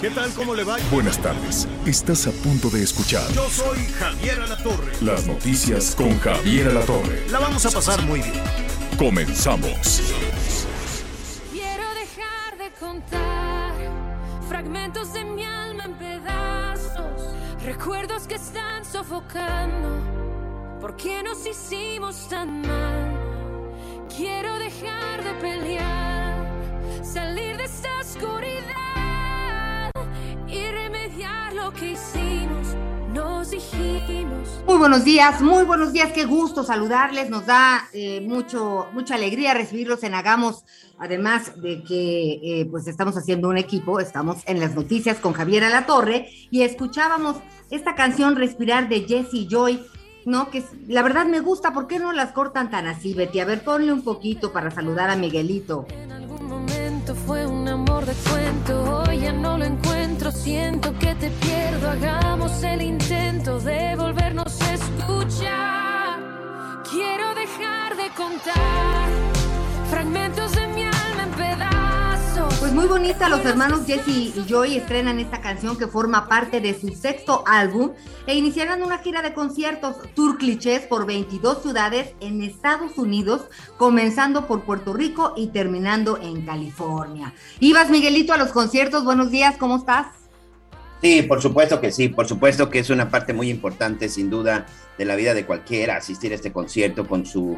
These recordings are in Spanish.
¿Qué tal? ¿Cómo le va? Buenas tardes. Estás a punto de escuchar Yo soy Javier Alatorre. las noticias con Javier Alatorre. La vamos a pasar muy bien. Comenzamos. Quiero dejar de contar fragmentos de mi alma en pedazos, recuerdos que están sofocando. ¿Por qué nos hicimos tan mal? Quiero dejar de pelear, salir de esta oscuridad Muy buenos días, muy buenos días, qué gusto saludarles, nos da eh, mucho, mucha alegría recibirlos en Hagamos, además de que eh, pues estamos haciendo un equipo, estamos en las noticias con Javier Alatorre y escuchábamos esta canción Respirar de Jesse Joy, ¿no? Que la verdad me gusta, ¿por qué no las cortan tan así, Betty? A ver, ponle un poquito para saludar a Miguelito. En algún momento fue un amor de cuento, hoy ya no lo encuentro, siento que te pierdo, hagamos el intento de volvernos a escuchar. Quiero dejar de contar fragmentos Pues muy bonita, los hermanos Jesse y Joy estrenan esta canción que forma parte de su sexto álbum e iniciarán una gira de conciertos tour clichés por 22 ciudades en Estados Unidos, comenzando por Puerto Rico y terminando en California. Ibas Miguelito a los conciertos, buenos días, ¿cómo estás? Sí, por supuesto que sí, por supuesto que es una parte muy importante, sin duda, de la vida de cualquiera, asistir a este concierto con su,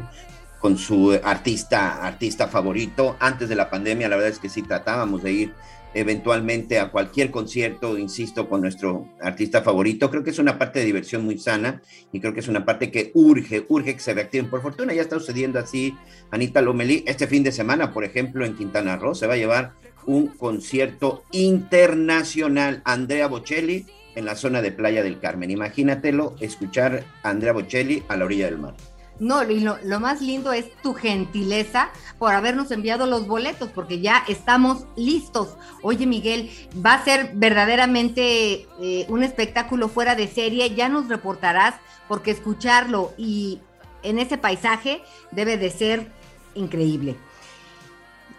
con su artista, artista favorito. Antes de la pandemia, la verdad es que sí tratábamos de ir eventualmente a cualquier concierto, insisto, con nuestro artista favorito. Creo que es una parte de diversión muy sana y creo que es una parte que urge, urge que se reactiven. Por fortuna ya está sucediendo así, Anita Lomelí. Este fin de semana, por ejemplo, en Quintana Roo se va a llevar un concierto internacional. Andrea Bocelli en la zona de Playa del Carmen. Imagínatelo, escuchar Andrea Bocelli a la orilla del mar. No, y lo, lo más lindo es tu gentileza por habernos enviado los boletos, porque ya estamos listos. Oye, Miguel, va a ser verdaderamente eh, un espectáculo fuera de serie. Ya nos reportarás, porque escucharlo y en ese paisaje debe de ser increíble.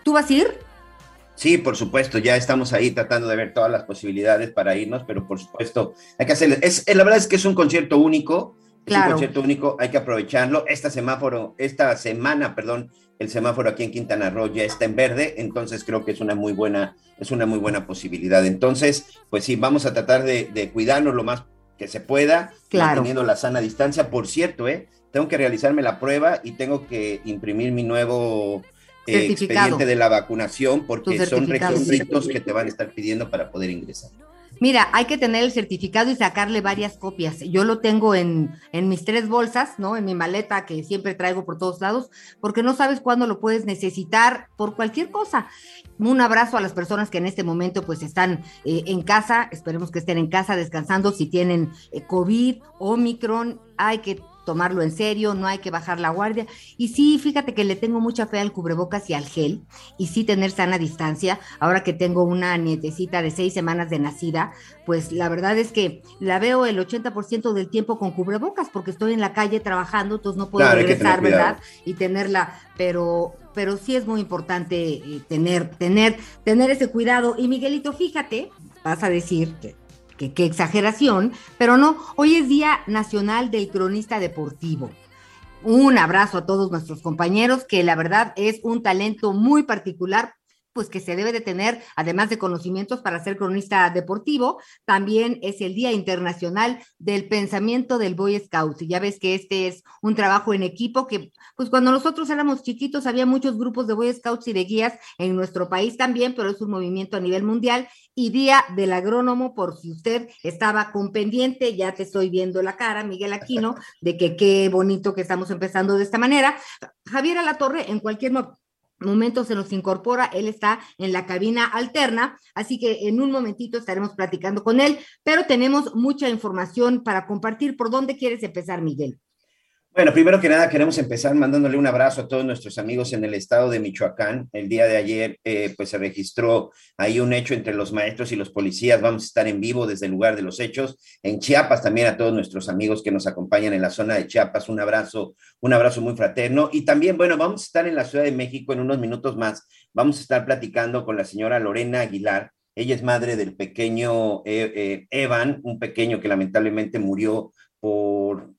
¿Tú vas a ir? Sí, por supuesto, ya estamos ahí tratando de ver todas las posibilidades para irnos, pero por supuesto hay que hacerlo. Es, la verdad es que es un concierto único, Claro. un concierto único, hay que aprovecharlo. Esta semáforo, esta semana, perdón, el semáforo aquí en Quintana Roo ya está en verde, entonces creo que es una muy buena, es una muy buena posibilidad. Entonces, pues sí, vamos a tratar de, de cuidarnos lo más que se pueda, Claro. manteniendo la sana distancia. Por cierto, eh, tengo que realizarme la prueba y tengo que imprimir mi nuevo eh, expediente de la vacunación porque son requisitos que te van a estar pidiendo para poder ingresar. Mira, hay que tener el certificado y sacarle varias copias. Yo lo tengo en, en mis tres bolsas, ¿no? En mi maleta que siempre traigo por todos lados, porque no sabes cuándo lo puedes necesitar por cualquier cosa. Un abrazo a las personas que en este momento pues están eh, en casa, esperemos que estén en casa descansando si tienen eh, COVID, Omicron, hay que tomarlo en serio, no hay que bajar la guardia. Y sí, fíjate que le tengo mucha fe al cubrebocas y al gel, y sí tener sana distancia. Ahora que tengo una nietecita de seis semanas de nacida, pues la verdad es que la veo el 80% del tiempo con cubrebocas, porque estoy en la calle trabajando, entonces no puedo Claro, regresar. ¿verdad? Y tenerla, pero, pero sí es muy importante eh, tener, tener, tener ese cuidado. Y Miguelito, fíjate, vas a decir que qué exageración, pero no, hoy es Día Nacional del Cronista Deportivo. Un abrazo a todos nuestros compañeros, que la verdad es un talento muy particular pues que se debe de tener, además de conocimientos para ser cronista deportivo, también es el Día Internacional del Pensamiento del Boy Scout. Y ya ves que este es un trabajo en equipo que, pues cuando nosotros éramos chiquitos había muchos grupos de Boy Scouts y de guías en nuestro país también, pero es un movimiento a nivel mundial. Y Día del Agrónomo, por si usted estaba con pendiente, ya te estoy viendo la cara, Miguel Aquino, de que qué bonito que estamos empezando de esta manera. Javier Alatorre, en cualquier mo- momento se nos incorpora, él está en la cabina alterna, así que en un momentito estaremos platicando con él, pero tenemos mucha información para compartir. ¿Por dónde quieres empezar, Miguel? Bueno, primero que nada queremos empezar mandándole un abrazo a todos nuestros amigos en el estado de Michoacán. El día de ayer, eh, pues se registró ahí un hecho entre los maestros y los policías. Vamos a estar en vivo desde el lugar de los hechos. En Chiapas también a todos nuestros amigos que nos acompañan en la zona de Chiapas. Un abrazo, un abrazo muy fraterno. Y también, bueno, vamos a estar en la Ciudad de México en unos minutos más. Vamos a estar platicando con la señora Lorena Aguilar. Ella es madre del pequeño eh, eh, Evan, un pequeño que lamentablemente murió por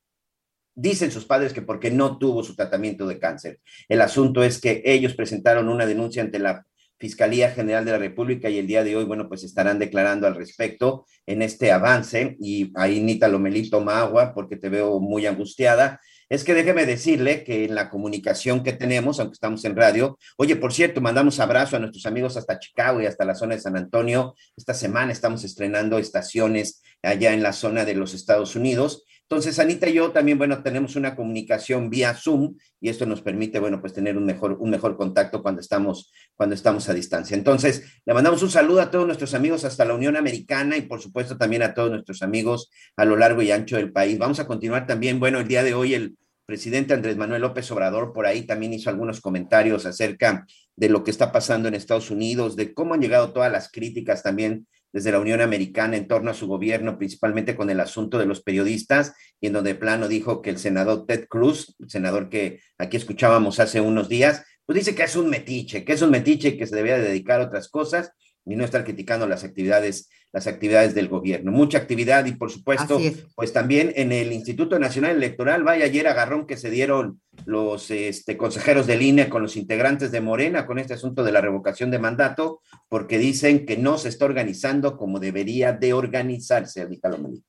Dicen sus padres que porque no tuvo su tratamiento de cáncer. El asunto es que ellos presentaron una denuncia ante la Fiscalía General de la República y el día de hoy, bueno, pues estarán declarando al respecto en este avance y ahí Nita Lomelí toma agua porque te veo muy angustiada. Es que déjeme decirle que en la comunicación que tenemos, aunque estamos en radio, oye, por cierto, mandamos abrazo a nuestros amigos hasta Chicago y hasta la zona de San Antonio. Esta semana estamos estrenando estaciones allá en la zona de los Estados Unidos entonces, Anita y yo también, bueno, tenemos una comunicación vía Zoom y esto nos permite, bueno, pues tener un mejor, un mejor contacto cuando estamos, cuando estamos a distancia. Entonces, le mandamos un saludo a todos nuestros amigos hasta la Unión Americana y, por supuesto, también a todos nuestros amigos a lo largo y ancho del país. Vamos a continuar también, bueno, el día de hoy el presidente Andrés Manuel López Obrador por ahí también hizo algunos comentarios acerca de lo que está pasando en Estados Unidos, de cómo han llegado todas las críticas también desde la Unión Americana en torno a su gobierno, principalmente con el asunto de los periodistas, y en donde plano dijo que el senador Ted Cruz, el senador que aquí escuchábamos hace unos días, pues dice que es un metiche, que es un metiche y que se debía dedicar a otras cosas y no estar criticando las actividades, las actividades del gobierno. Mucha actividad y por supuesto, pues también en el Instituto Nacional Electoral, vaya ayer agarrón que se dieron los este, consejeros del INE con los integrantes de Morena con este asunto de la revocación de mandato, porque dicen que no se está organizando como debería de organizarse, Anita Lomelí.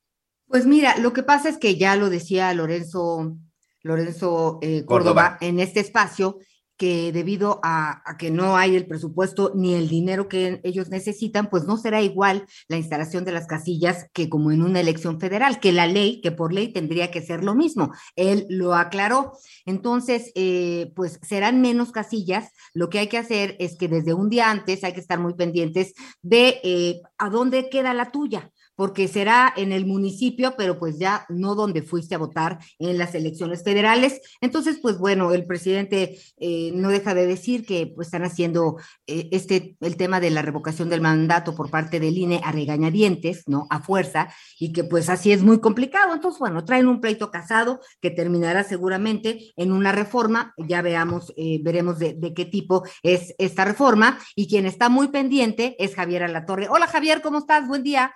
Pues mira, lo que pasa es que ya lo decía Lorenzo, Lorenzo eh, Córdoba en este espacio, que debido a, que no hay el presupuesto ni el dinero que ellos necesitan, pues no será igual la instalación de las casillas que como en una elección federal, que la ley, que por ley tendría que ser lo mismo. Él lo aclaró. Entonces, eh, pues serán menos casillas. Lo que hay que hacer es que desde un día antes hay que estar muy pendientes de eh, a dónde queda la tuya porque será en el municipio, pero pues ya no donde fuiste a votar en las elecciones federales. Entonces, pues bueno, el presidente eh, no deja de decir que pues están haciendo eh, este, el tema de la revocación del mandato por parte del INE a regañadientes, ¿no? A fuerza, y que pues así es muy complicado. Entonces, bueno, traen un pleito casado que terminará seguramente en una reforma, ya veamos, eh, veremos de, de qué tipo es esta reforma, y quien está muy pendiente es Javier Alatorre. Hola Javier, ¿cómo estás? Buen día.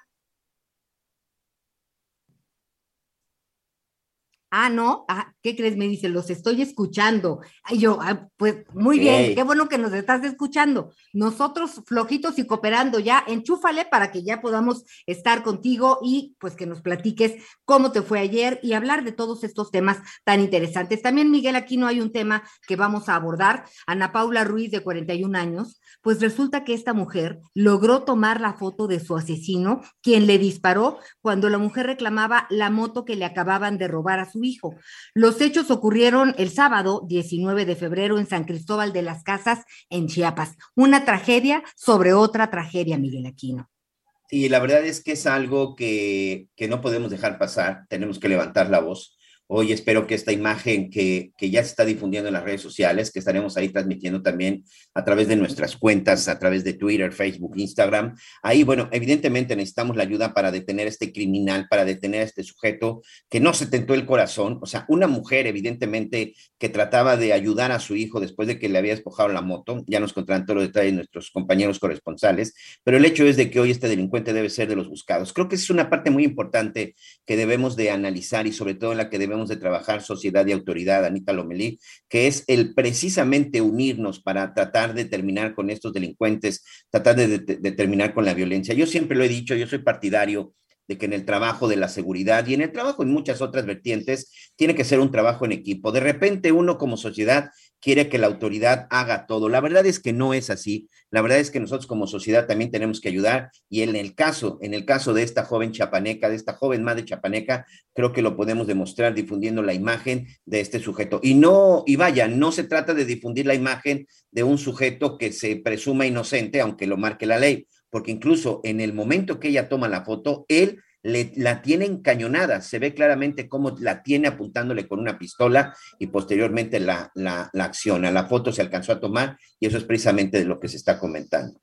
Ah, no, ah, ¿qué crees? Me dice, los estoy escuchando. Y yo, ah, pues muy bien, qué bueno que nos estás escuchando. Nosotros flojitos y cooperando ya, enchúfale para que ya podamos estar contigo y pues que nos platiques cómo te fue ayer y hablar de todos estos temas tan interesantes. También, Miguel, aquí no hay un tema que vamos a abordar. Ana Paula Ruiz, de 41 años, pues resulta que esta mujer logró tomar la foto de su asesino, quien le disparó cuando la mujer reclamaba la moto que le acababan de robar a su hijo. Los hechos ocurrieron el sábado 19 de febrero en San Cristóbal de las Casas, en Chiapas. Una tragedia sobre otra tragedia, Miguel Aquino. Sí, la verdad es que es algo que, que no podemos dejar pasar, tenemos que levantar la voz. Hoy espero que esta imagen que, que, ya se está difundiendo en las redes sociales, que estaremos ahí transmitiendo también a través de nuestras cuentas, a través de Twitter, Facebook, Instagram. Ahí, bueno, evidentemente necesitamos la ayuda para detener a este criminal, para detener a este sujeto que no se tentó el corazón. O sea, una mujer, evidentemente, que trataba de ayudar a su hijo después de que le había despojado la moto. Ya nos contarán todos los detalles nuestros compañeros corresponsales. Pero el hecho es de que hoy este delincuente debe ser de los buscados. Creo que es una parte muy importante que debemos de analizar y sobre todo en la que debemos de trabajar sociedad y autoridad, Anita Lomelí, que es el precisamente unirnos para tratar de terminar con estos delincuentes, tratar de, terminar con la violencia. Yo siempre lo he dicho, yo soy partidario de que en el trabajo de la seguridad y en el trabajo en muchas otras vertientes tiene que ser un trabajo en equipo. De repente uno como sociedad quiere que la autoridad haga todo. La verdad es que no es así. La verdad es que nosotros como sociedad también tenemos que ayudar y en el caso, en el caso de esta joven chapaneca, de esta joven madre chapaneca, creo que lo podemos demostrar difundiendo la imagen de este sujeto. Y no, y vaya, no se trata de difundir la imagen de un sujeto que se presuma inocente, aunque lo marque la ley, porque incluso en el momento que ella toma la foto, él le, la tiene encañonada, se ve claramente cómo la tiene apuntándole con una pistola y posteriormente la, la, la acciona. La foto se alcanzó a tomar y eso es precisamente de lo que se está comentando.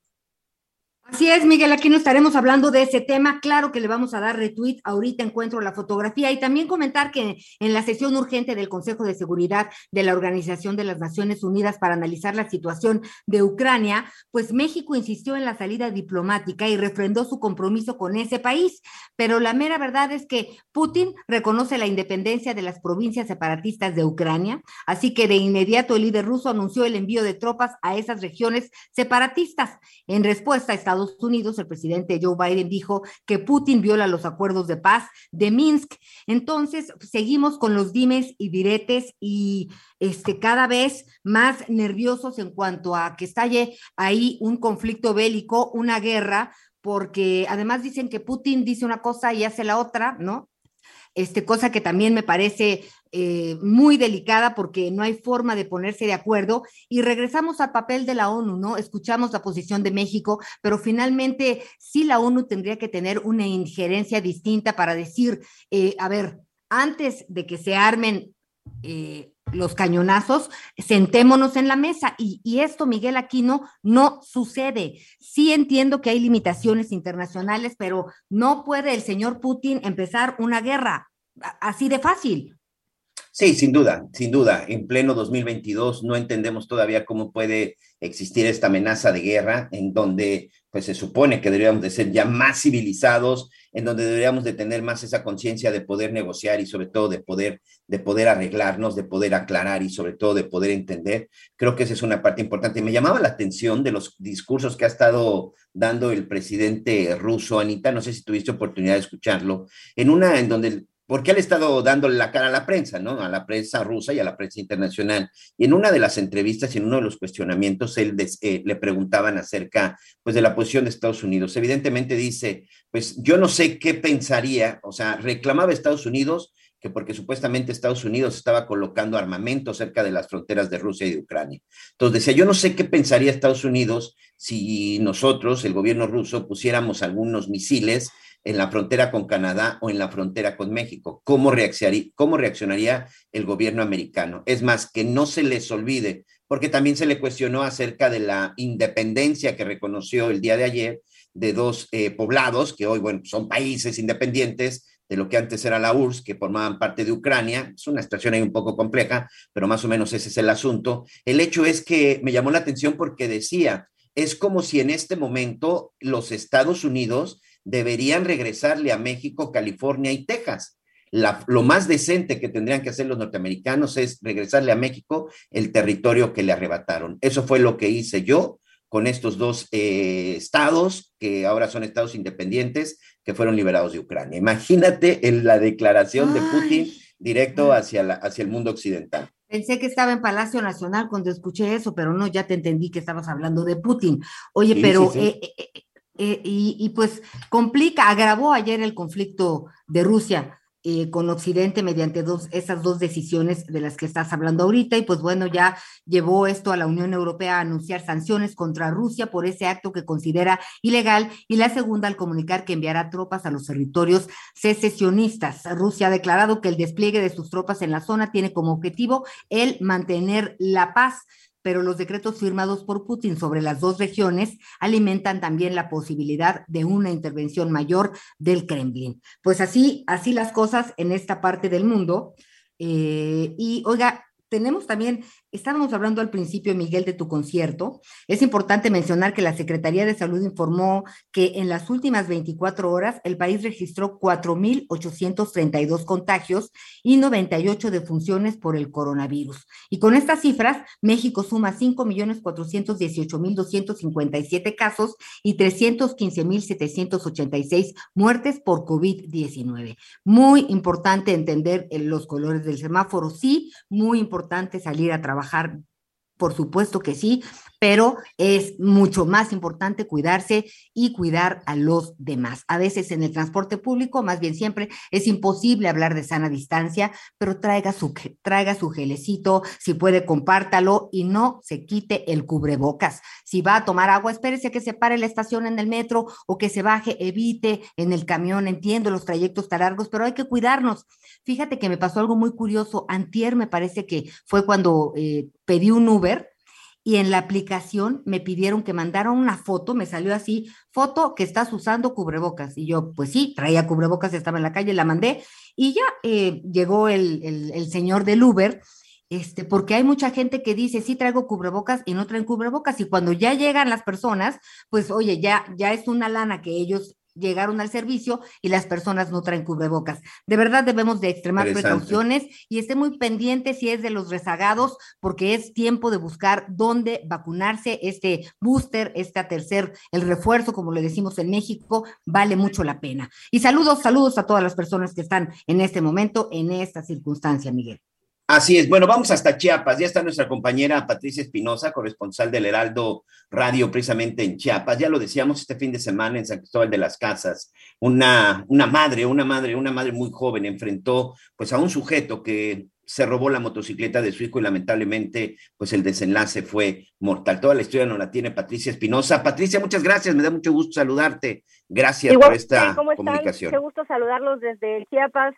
Así es, Miguel, aquí no estaremos hablando de ese tema. Claro que le vamos a dar retweet. Ahorita encuentro la fotografía y también comentar que en la sesión urgente del Consejo de Seguridad de la Organización de las Naciones Unidas para analizar la situación de Ucrania, pues México insistió en la salida diplomática y refrendó su compromiso con ese país. Pero la mera verdad es que Putin reconoce la independencia de las provincias separatistas de Ucrania, así que de inmediato el líder ruso anunció el envío de tropas a esas regiones separatistas. En respuesta, Estados Estados Unidos, el presidente Joe Biden dijo que Putin viola los acuerdos de paz de Minsk. Entonces, seguimos con los dimes y diretes y este, cada vez más nerviosos en cuanto a que estalle ahí un conflicto bélico, una guerra, porque además dicen que Putin dice una cosa y hace la otra, ¿no? Este, cosa que también me parece eh, muy delicada porque no hay forma de ponerse de acuerdo. Y regresamos al papel de la ONU, ¿no? Escuchamos la posición de México, pero finalmente sí la ONU tendría que tener una injerencia distinta para decir, eh, a ver, antes de que se armen eh, los cañonazos, sentémonos en la mesa. Y, y, esto, Miguel Aquino, no sucede. Sí entiendo que hay limitaciones internacionales, pero no puede el señor Putin empezar una guerra así de fácil. Sí, sin duda, sin duda. En pleno 2022 no entendemos todavía cómo puede existir esta amenaza de guerra en donde pues se supone que deberíamos de ser ya más civilizados, en donde deberíamos de tener más esa conciencia de poder negociar y sobre todo de poder de poder arreglarnos, de poder aclarar y sobre todo de poder entender. Creo que esa es una parte importante. Me llamaba la atención de los discursos que ha estado dando el presidente ruso, Anita, no sé si tuviste oportunidad de escucharlo, en una en donde porque él ha estado dándole la cara a la prensa, ¿no? A la prensa rusa y a la prensa internacional. Y en una de las entrevistas y en uno de los cuestionamientos, él eh, le preguntaban acerca, pues, de la posición de Estados Unidos. Evidentemente dice, pues, yo no sé qué pensaría, o sea, reclamaba Estados Unidos que porque supuestamente Estados Unidos estaba colocando armamento cerca de las fronteras de Rusia y de Ucrania. Entonces decía, yo no sé qué pensaría Estados Unidos si nosotros, el gobierno ruso, pusiéramos algunos misiles en la frontera con Canadá o en la frontera con México. ¿Cómo reaccionaría, el gobierno americano? Es más, que no se les olvide, porque también se le cuestionó acerca de la independencia que reconoció el día de ayer de dos eh, poblados que hoy, bueno, son países independientes de lo que antes era la URSS, que formaban parte de Ucrania. Es una situación ahí un poco compleja, pero más o menos ese es el asunto. El hecho es que me llamó la atención porque decía, es como si en este momento los Estados Unidos deberían regresarle a México, California y Texas. La, lo más decente que tendrían que hacer los norteamericanos es regresarle a México el territorio que le arrebataron. Eso fue lo que hice yo con estos dos eh, estados, que ahora son estados independientes, que fueron liberados de Ucrania. Imagínate en la declaración de Putin directo hacia, la, hacia el mundo occidental. Pensé que estaba en Palacio Nacional cuando escuché eso, pero no, ya te entendí que estabas hablando de Putin. Oye, sí, pero sí, sí. Eh, eh, eh, y, y, pues complica, agravó ayer el conflicto de Rusia eh, con Occidente mediante dos, esas dos decisiones de las que estás hablando ahorita. Y pues bueno, ya llevó esto a la Unión Europea a anunciar sanciones contra Rusia por ese acto que considera ilegal. Y la segunda al comunicar que enviará tropas a los territorios secesionistas. Rusia ha declarado que el despliegue de sus tropas en la zona tiene como objetivo el mantener la paz pero los decretos firmados por Putin sobre las dos regiones alimentan también la posibilidad de una intervención mayor del Kremlin. Pues así, así las cosas en esta parte del mundo. Eh, y oiga, tenemos también, estábamos hablando al principio, Miguel, de tu concierto. Es importante mencionar que la Secretaría de Salud informó que en las últimas 24 horas el país registró 4.832 contagios y 98 defunciones por el coronavirus. Y con estas cifras, México suma 5.418.257 casos y 315.786 muertes por COVID-19. Muy importante entender los colores del semáforo, sí, muy importante salir a trabajar por supuesto que sí, pero es mucho más importante cuidarse y cuidar a los demás. A veces en el transporte público, más bien siempre, es imposible hablar de sana distancia, pero traiga su, traiga su gelecito, si puede, compártalo y no se quite el cubrebocas. Si va a tomar agua, espérese que se pare la estación en el metro o que se baje, evite en el camión. Entiendo los trayectos tan largos, pero hay que cuidarnos. Fíjate que me pasó algo muy curioso. Antier me parece que fue cuando eh, pedí un Uber y en la aplicación me pidieron que mandara una foto, me salió así, foto que estás usando cubrebocas. Y yo, pues sí, traía cubrebocas, estaba en la calle, la mandé y ya eh, llegó el, el, el, señor del Uber, este, porque hay mucha gente que dice, sí traigo cubrebocas y no traen cubrebocas. Y cuando ya llegan las personas, pues oye, ya, ya es una lana que ellos llegaron al servicio y las personas no traen cubrebocas. De verdad debemos de extremar precauciones y esté muy pendiente si es de los rezagados, porque es tiempo de buscar dónde vacunarse. Este booster, este tercer, el refuerzo, como le decimos en México, vale mucho la pena. Y saludos, saludos a todas las personas que están en este momento, en esta circunstancia, Miguel. Así es. Bueno, vamos hasta Chiapas. Ya está nuestra compañera Patricia Espinosa, corresponsal del Heraldo Radio, precisamente en Chiapas. Ya lo decíamos este fin de semana en San Cristóbal de las Casas. Una, una madre, una madre, una madre muy joven enfrentó pues a un sujeto que se robó la motocicleta de su hijo y lamentablemente pues el desenlace fue mortal. Toda la historia nos la tiene Patricia Espinosa. Patricia, muchas gracias. Me da mucho gusto saludarte. Gracias Igual, por esta ¿cómo están? comunicación. Qué gusto saludarlos desde Chiapas.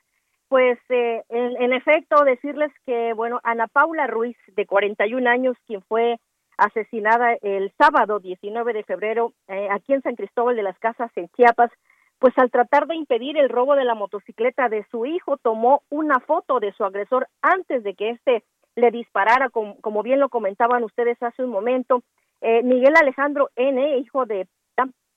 Pues eh, en, efecto, decirles que, bueno, Ana Paula Ruiz, de 41 años, quien fue asesinada el sábado 19 de febrero eh, aquí en San Cristóbal de las Casas, en Chiapas, pues al tratar de impedir el robo de la motocicleta de su hijo, tomó una foto de su agresor antes de que éste le disparara, como, como bien lo comentaban ustedes hace un momento. Eh, Miguel Alejandro N., hijo de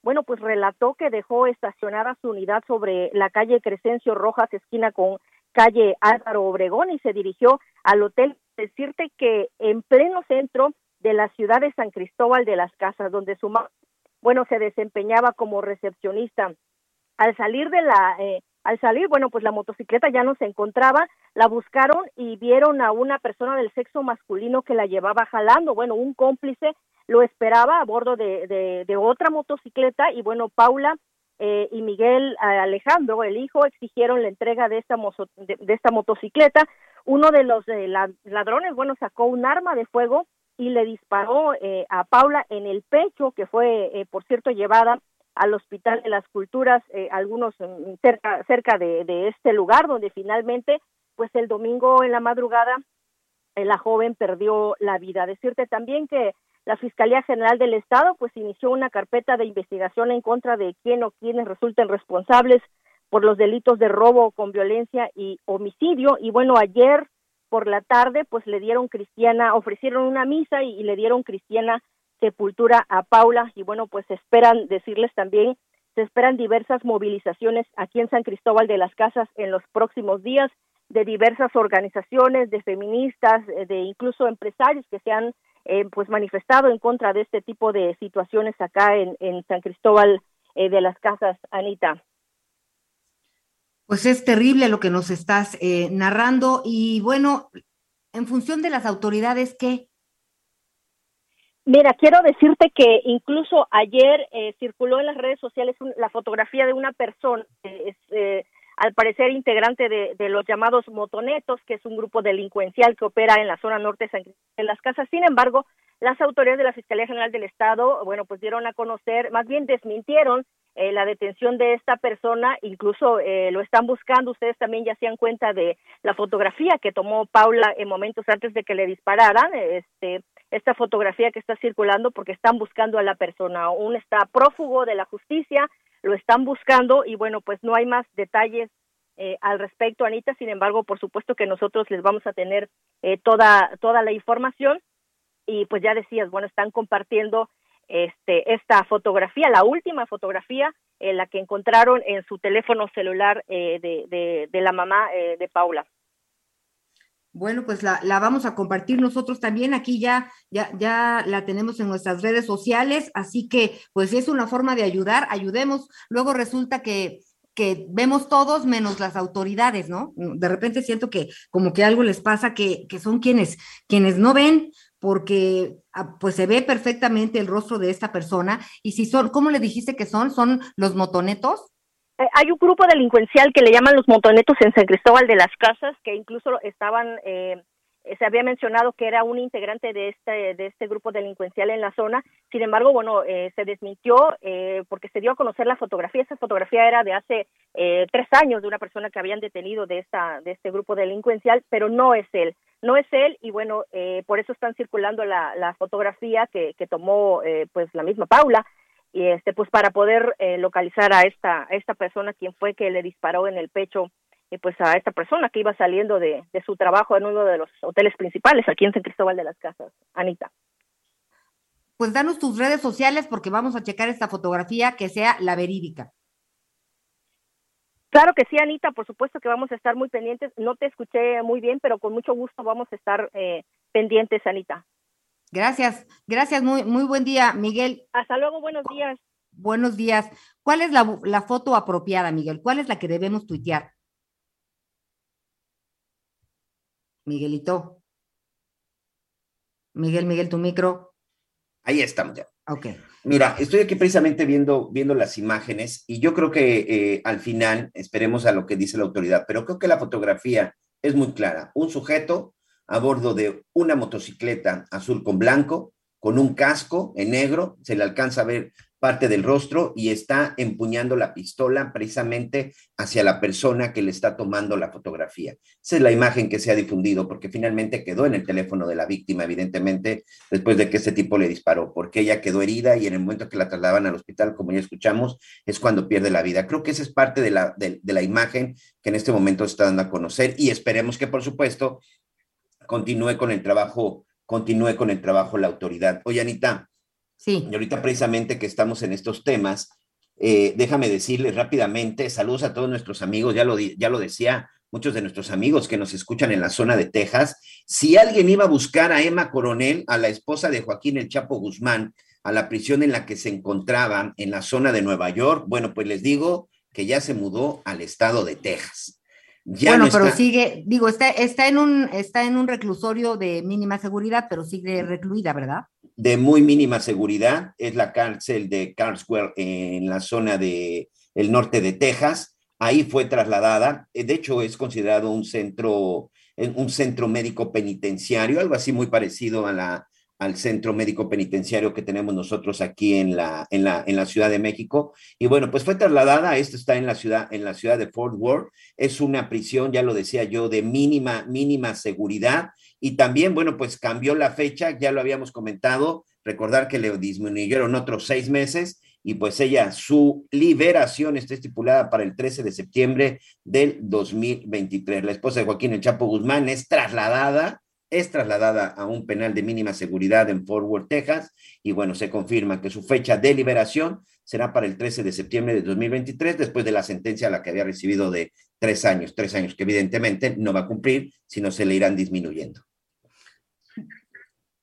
bueno, pues relató que dejó estacionada su unidad sobre la calle Crescencio Rojas, esquina con calle Álvaro Obregón, y se dirigió al hotel. Decirte que en pleno centro de la ciudad de San Cristóbal de las Casas, donde su madre, bueno, se desempeñaba como recepcionista. Al salir de la, eh, al salir, bueno, pues la motocicleta ya no se encontraba, la buscaron y vieron a una persona del sexo masculino que la llevaba jalando, bueno, un cómplice lo esperaba a bordo de, de, otra motocicleta y bueno, Paula eh, y Miguel Alejandro, el hijo, exigieron la entrega de esta, mozo, de, esta motocicleta. Uno de los eh, ladrones, bueno, sacó un arma de fuego y le disparó eh, a Paula en el pecho, que fue, eh, por cierto, llevada al Hospital de las Culturas, eh, algunos cerca, cerca de, de, este lugar, donde finalmente, pues el domingo en la madrugada, la joven perdió la vida. Decirte también que la Fiscalía General del Estado pues inició una carpeta de investigación en contra de quien o quienes resulten responsables por los delitos de robo con violencia y homicidio. Y bueno ayer por la tarde pues le dieron cristiana ofrecieron una misa y, le dieron cristiana sepultura a Paula. Y bueno pues esperan decirles también se esperan diversas movilizaciones aquí en San Cristóbal de las Casas en los próximos días de diversas organizaciones de feministas de incluso empresarios que se han eh, pues manifestado en contra de este tipo de situaciones acá en, en San Cristóbal eh, de las Casas, Anita. Pues es terrible lo que nos estás eh, narrando y bueno, en función de las autoridades, ¿qué? Mira, quiero decirte que incluso ayer eh, circuló en las redes sociales un, la fotografía de una persona, es, eh, al parecer integrante de, de, los llamados motonetos, que es un grupo delincuencial que opera en la zona norte de las casas. Sin embargo, las autoridades de la Fiscalía General del Estado, bueno, pues dieron a conocer, más bien desmintieron eh, la detención de esta persona, incluso eh, lo están buscando, ustedes también ya se dan cuenta de la fotografía que tomó Paula en momentos antes de que le dispararan, este, esta fotografía que está circulando porque están buscando a la persona, aún está prófugo de la justicia, lo están buscando y bueno, pues no hay más detalles eh, al respecto, Anita. Sin embargo, por supuesto que nosotros les vamos a tener eh, toda toda la información y pues ya decías, bueno, están compartiendo este esta fotografía, la última fotografía, eh, la que encontraron en su teléfono celular eh, de, de, la mamá eh, de Paula. Bueno, pues la, la, vamos a compartir nosotros también. Aquí ya, ya, ya la tenemos en nuestras redes sociales, así que pues es una forma de ayudar, ayudemos. Luego resulta que, que vemos todos menos las autoridades, ¿no? De repente siento que como que algo les pasa que, que son quienes, quienes no ven, porque ah, pues se ve perfectamente el rostro de esta persona y si son, ¿cómo le dijiste que son? ¿Son los motonetos? Eh, hay un grupo delincuencial que le llaman los motonetos en San Cristóbal de las Casas, que incluso estaban, eh, se había mencionado que era un integrante de este, de este grupo delincuencial en la zona. Sin embargo, bueno, eh, se desmintió porque se dio a conocer la fotografía. Esa fotografía era de hace tres años de una persona que habían detenido de esta, de este grupo delincuencial, pero no es él. No es él y bueno, por eso están circulando la, la fotografía que, que tomó pues la misma Paula y este pues para poder eh, localizar a esta esta persona quien fue que le disparó en el pecho y pues a esta persona que iba saliendo de, de su trabajo en uno de los hoteles principales aquí en San Cristóbal de las Casas Anita pues danos tus redes sociales porque vamos a checar esta fotografía que sea la verídica Claro que sí, Anita, por supuesto que vamos a estar muy pendientes. No te escuché muy bien, pero con mucho gusto vamos a estar eh, pendientes, Anita. Gracias, gracias, muy, muy buen día, Miguel. Hasta luego, buenos días. Buenos días. ¿Cuál es la, la foto apropiada, Miguel? ¿Cuál es la que debemos tuitear? Miguelito. Miguel, Miguel, tu micro. Ahí estamos ya. Ok. Mira, estoy aquí precisamente viendo, viendo las imágenes y yo creo que eh, al final esperemos a lo que dice la autoridad, pero creo que la fotografía es muy clara. Un sujeto a bordo de una motocicleta azul con blanco, con un casco en negro, se le alcanza a ver parte del rostro y está empuñando la pistola precisamente hacia la persona que le está tomando la fotografía. Esa es la imagen que se ha difundido porque finalmente quedó en el teléfono de la víctima, evidentemente, después de que este tipo le disparó, porque ella quedó herida y en el momento que la trasladaban al hospital, como ya escuchamos, es cuando pierde la vida. Creo que esa es parte de la, de, la imagen que en este momento está dando a conocer y esperemos que, por supuesto, continúe con el trabajo, continúe con el trabajo la autoridad. Oye, Anita. Sí. Y ahorita precisamente que estamos en estos temas, eh, déjame decirles rápidamente, saludos a todos nuestros amigos, ya lo, ya lo decía, muchos de nuestros amigos que nos escuchan en la zona de Texas. Si alguien iba a buscar a Emma Coronel, a la esposa de Joaquín El Chapo Guzmán, a la prisión en la que se encontraba en la zona de Nueva York, bueno, pues les digo que ya se mudó al estado de Texas bueno, pero sigue, digo, está, está, en un, está en un reclusorio de mínima seguridad, pero sigue recluida, ¿verdad? De muy mínima seguridad, es la cárcel de Carswell en la zona de el norte de Texas. Ahí fue trasladada, eh, de hecho es considerado un centro, un centro médico penitenciario, algo así muy parecido a la, al centro médico penitenciario que tenemos nosotros aquí en la, en la, en la Ciudad de México. Y bueno, pues fue trasladada, esto está en la ciudad, en la ciudad de Fort Worth, es una prisión, ya lo decía yo, de mínima, mínima seguridad. Y también, bueno, pues cambió la fecha, ya lo habíamos comentado, recordar que le disminuyeron otros seis meses y pues ella, su liberación está estipulada para el 13 de septiembre del 2023. La esposa de Joaquín El Chapo Guzmán es trasladada es trasladada a un penal de mínima seguridad en Fort Worth, Texas, y bueno, se confirma que su fecha de liberación será para el 13 de septiembre de 2023, después de la sentencia a la que había recibido de tres años, tres años que evidentemente no va a cumplir, sino se le irán disminuyendo.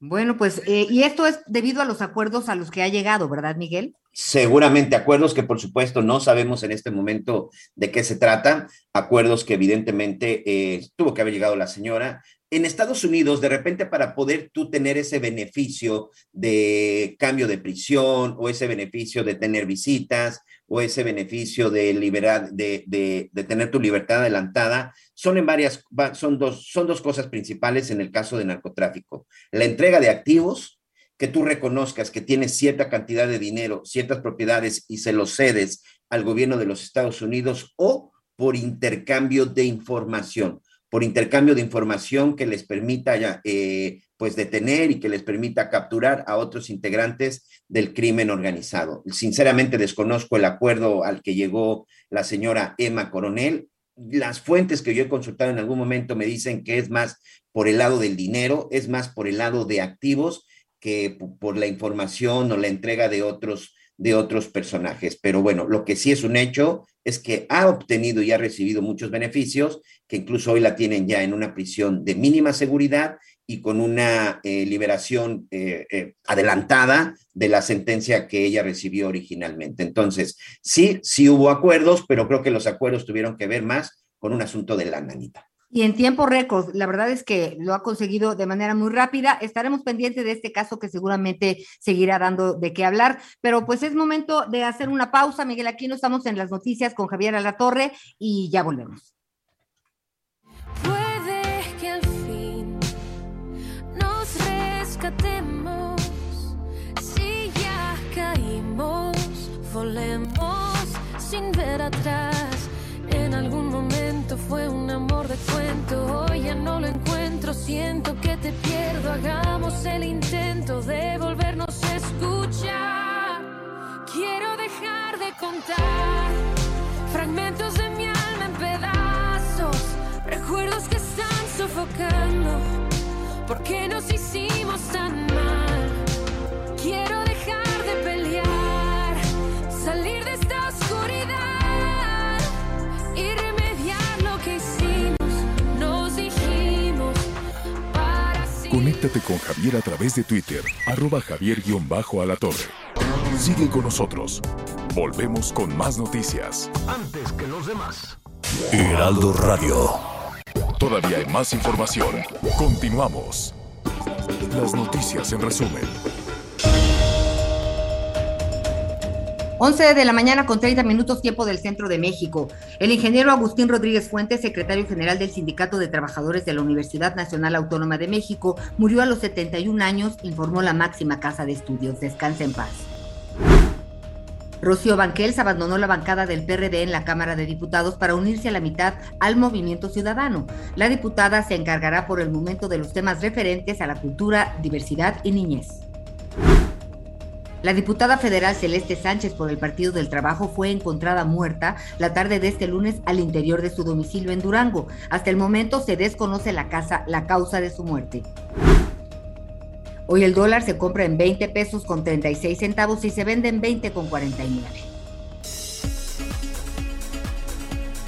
Bueno, pues, eh, y esto es debido a los acuerdos a los que ha llegado, ¿verdad, Miguel? Seguramente acuerdos que por supuesto no sabemos en este momento de qué se trata, acuerdos que evidentemente eh, tuvo que haber llegado la señora, en Estados Unidos, de repente para poder tú tener ese beneficio de cambio de prisión o ese beneficio de tener visitas o ese beneficio de liberar, de, de, tener tu libertad adelantada, son en varias, son dos, son dos cosas principales en el caso de narcotráfico. La entrega de activos, que tú reconozcas que tienes cierta cantidad de dinero, ciertas propiedades y se los cedes al gobierno de los Estados Unidos o por intercambio de información por intercambio de información que les permita eh, pues detener y que les permita capturar a otros integrantes del crimen organizado. Sinceramente desconozco el acuerdo al que llegó la señora Emma Coronel. Las fuentes que yo he consultado en algún momento me dicen que es más por el lado del dinero, es más por el lado de activos que por la información o la entrega de otros de otros personajes. Pero bueno, lo que sí es un hecho es que ha obtenido y ha recibido muchos beneficios, que incluso hoy la tienen ya en una prisión de mínima seguridad y con una eh, liberación eh, eh, adelantada de la sentencia que ella recibió originalmente. Entonces, sí, sí hubo acuerdos, pero creo que los acuerdos tuvieron que ver más con un asunto de la nanita. Y en tiempo récord, la verdad es que lo ha conseguido de manera muy rápida. Estaremos pendientes de este caso que seguramente seguirá dando de qué hablar, pero pues es momento de hacer una pausa. Miguel Aquí no estamos en las noticias con Javier Alatorre y ya volvemos. Puede que al fin nos rescatemos. Si ya caímos, volemos sin ver atrás. Fue un amor de cuento. Hoy ya no lo encuentro. Siento que te pierdo. Hagamos el intento de volvernos a escuchar. Quiero dejar de contar fragmentos de mi alma en pedazos. Recuerdos que están sofocando. ¿Por qué nos hicimos tan Conéctate con Javier a través de Twitter, arroba javier-alatorre. Sigue con nosotros. Volvemos con más noticias. Antes que los demás. Heraldo Radio. Todavía hay más información. Continuamos. Las noticias en resumen. 11 de la mañana con 30 minutos tiempo del centro de México. El ingeniero Agustín Rodríguez Fuentes, secretario general del Sindicato de Trabajadores de la Universidad Nacional Autónoma de México, murió a los 71 años, informó la máxima casa de estudios. Descansa en paz. Rocío Banquels abandonó la bancada del PRD en la Cámara de Diputados para unirse a la mitad al Movimiento Ciudadano. La diputada se encargará por el momento de los temas referentes a la cultura, diversidad y niñez. La diputada federal Celeste Sánchez por el Partido del Trabajo fue encontrada muerta la tarde de este lunes al interior de su domicilio en Durango. Hasta el momento se desconoce la, casa, la causa de su muerte. Hoy el dólar se compra en 20 pesos con 36 centavos y se vende en 20 con 49.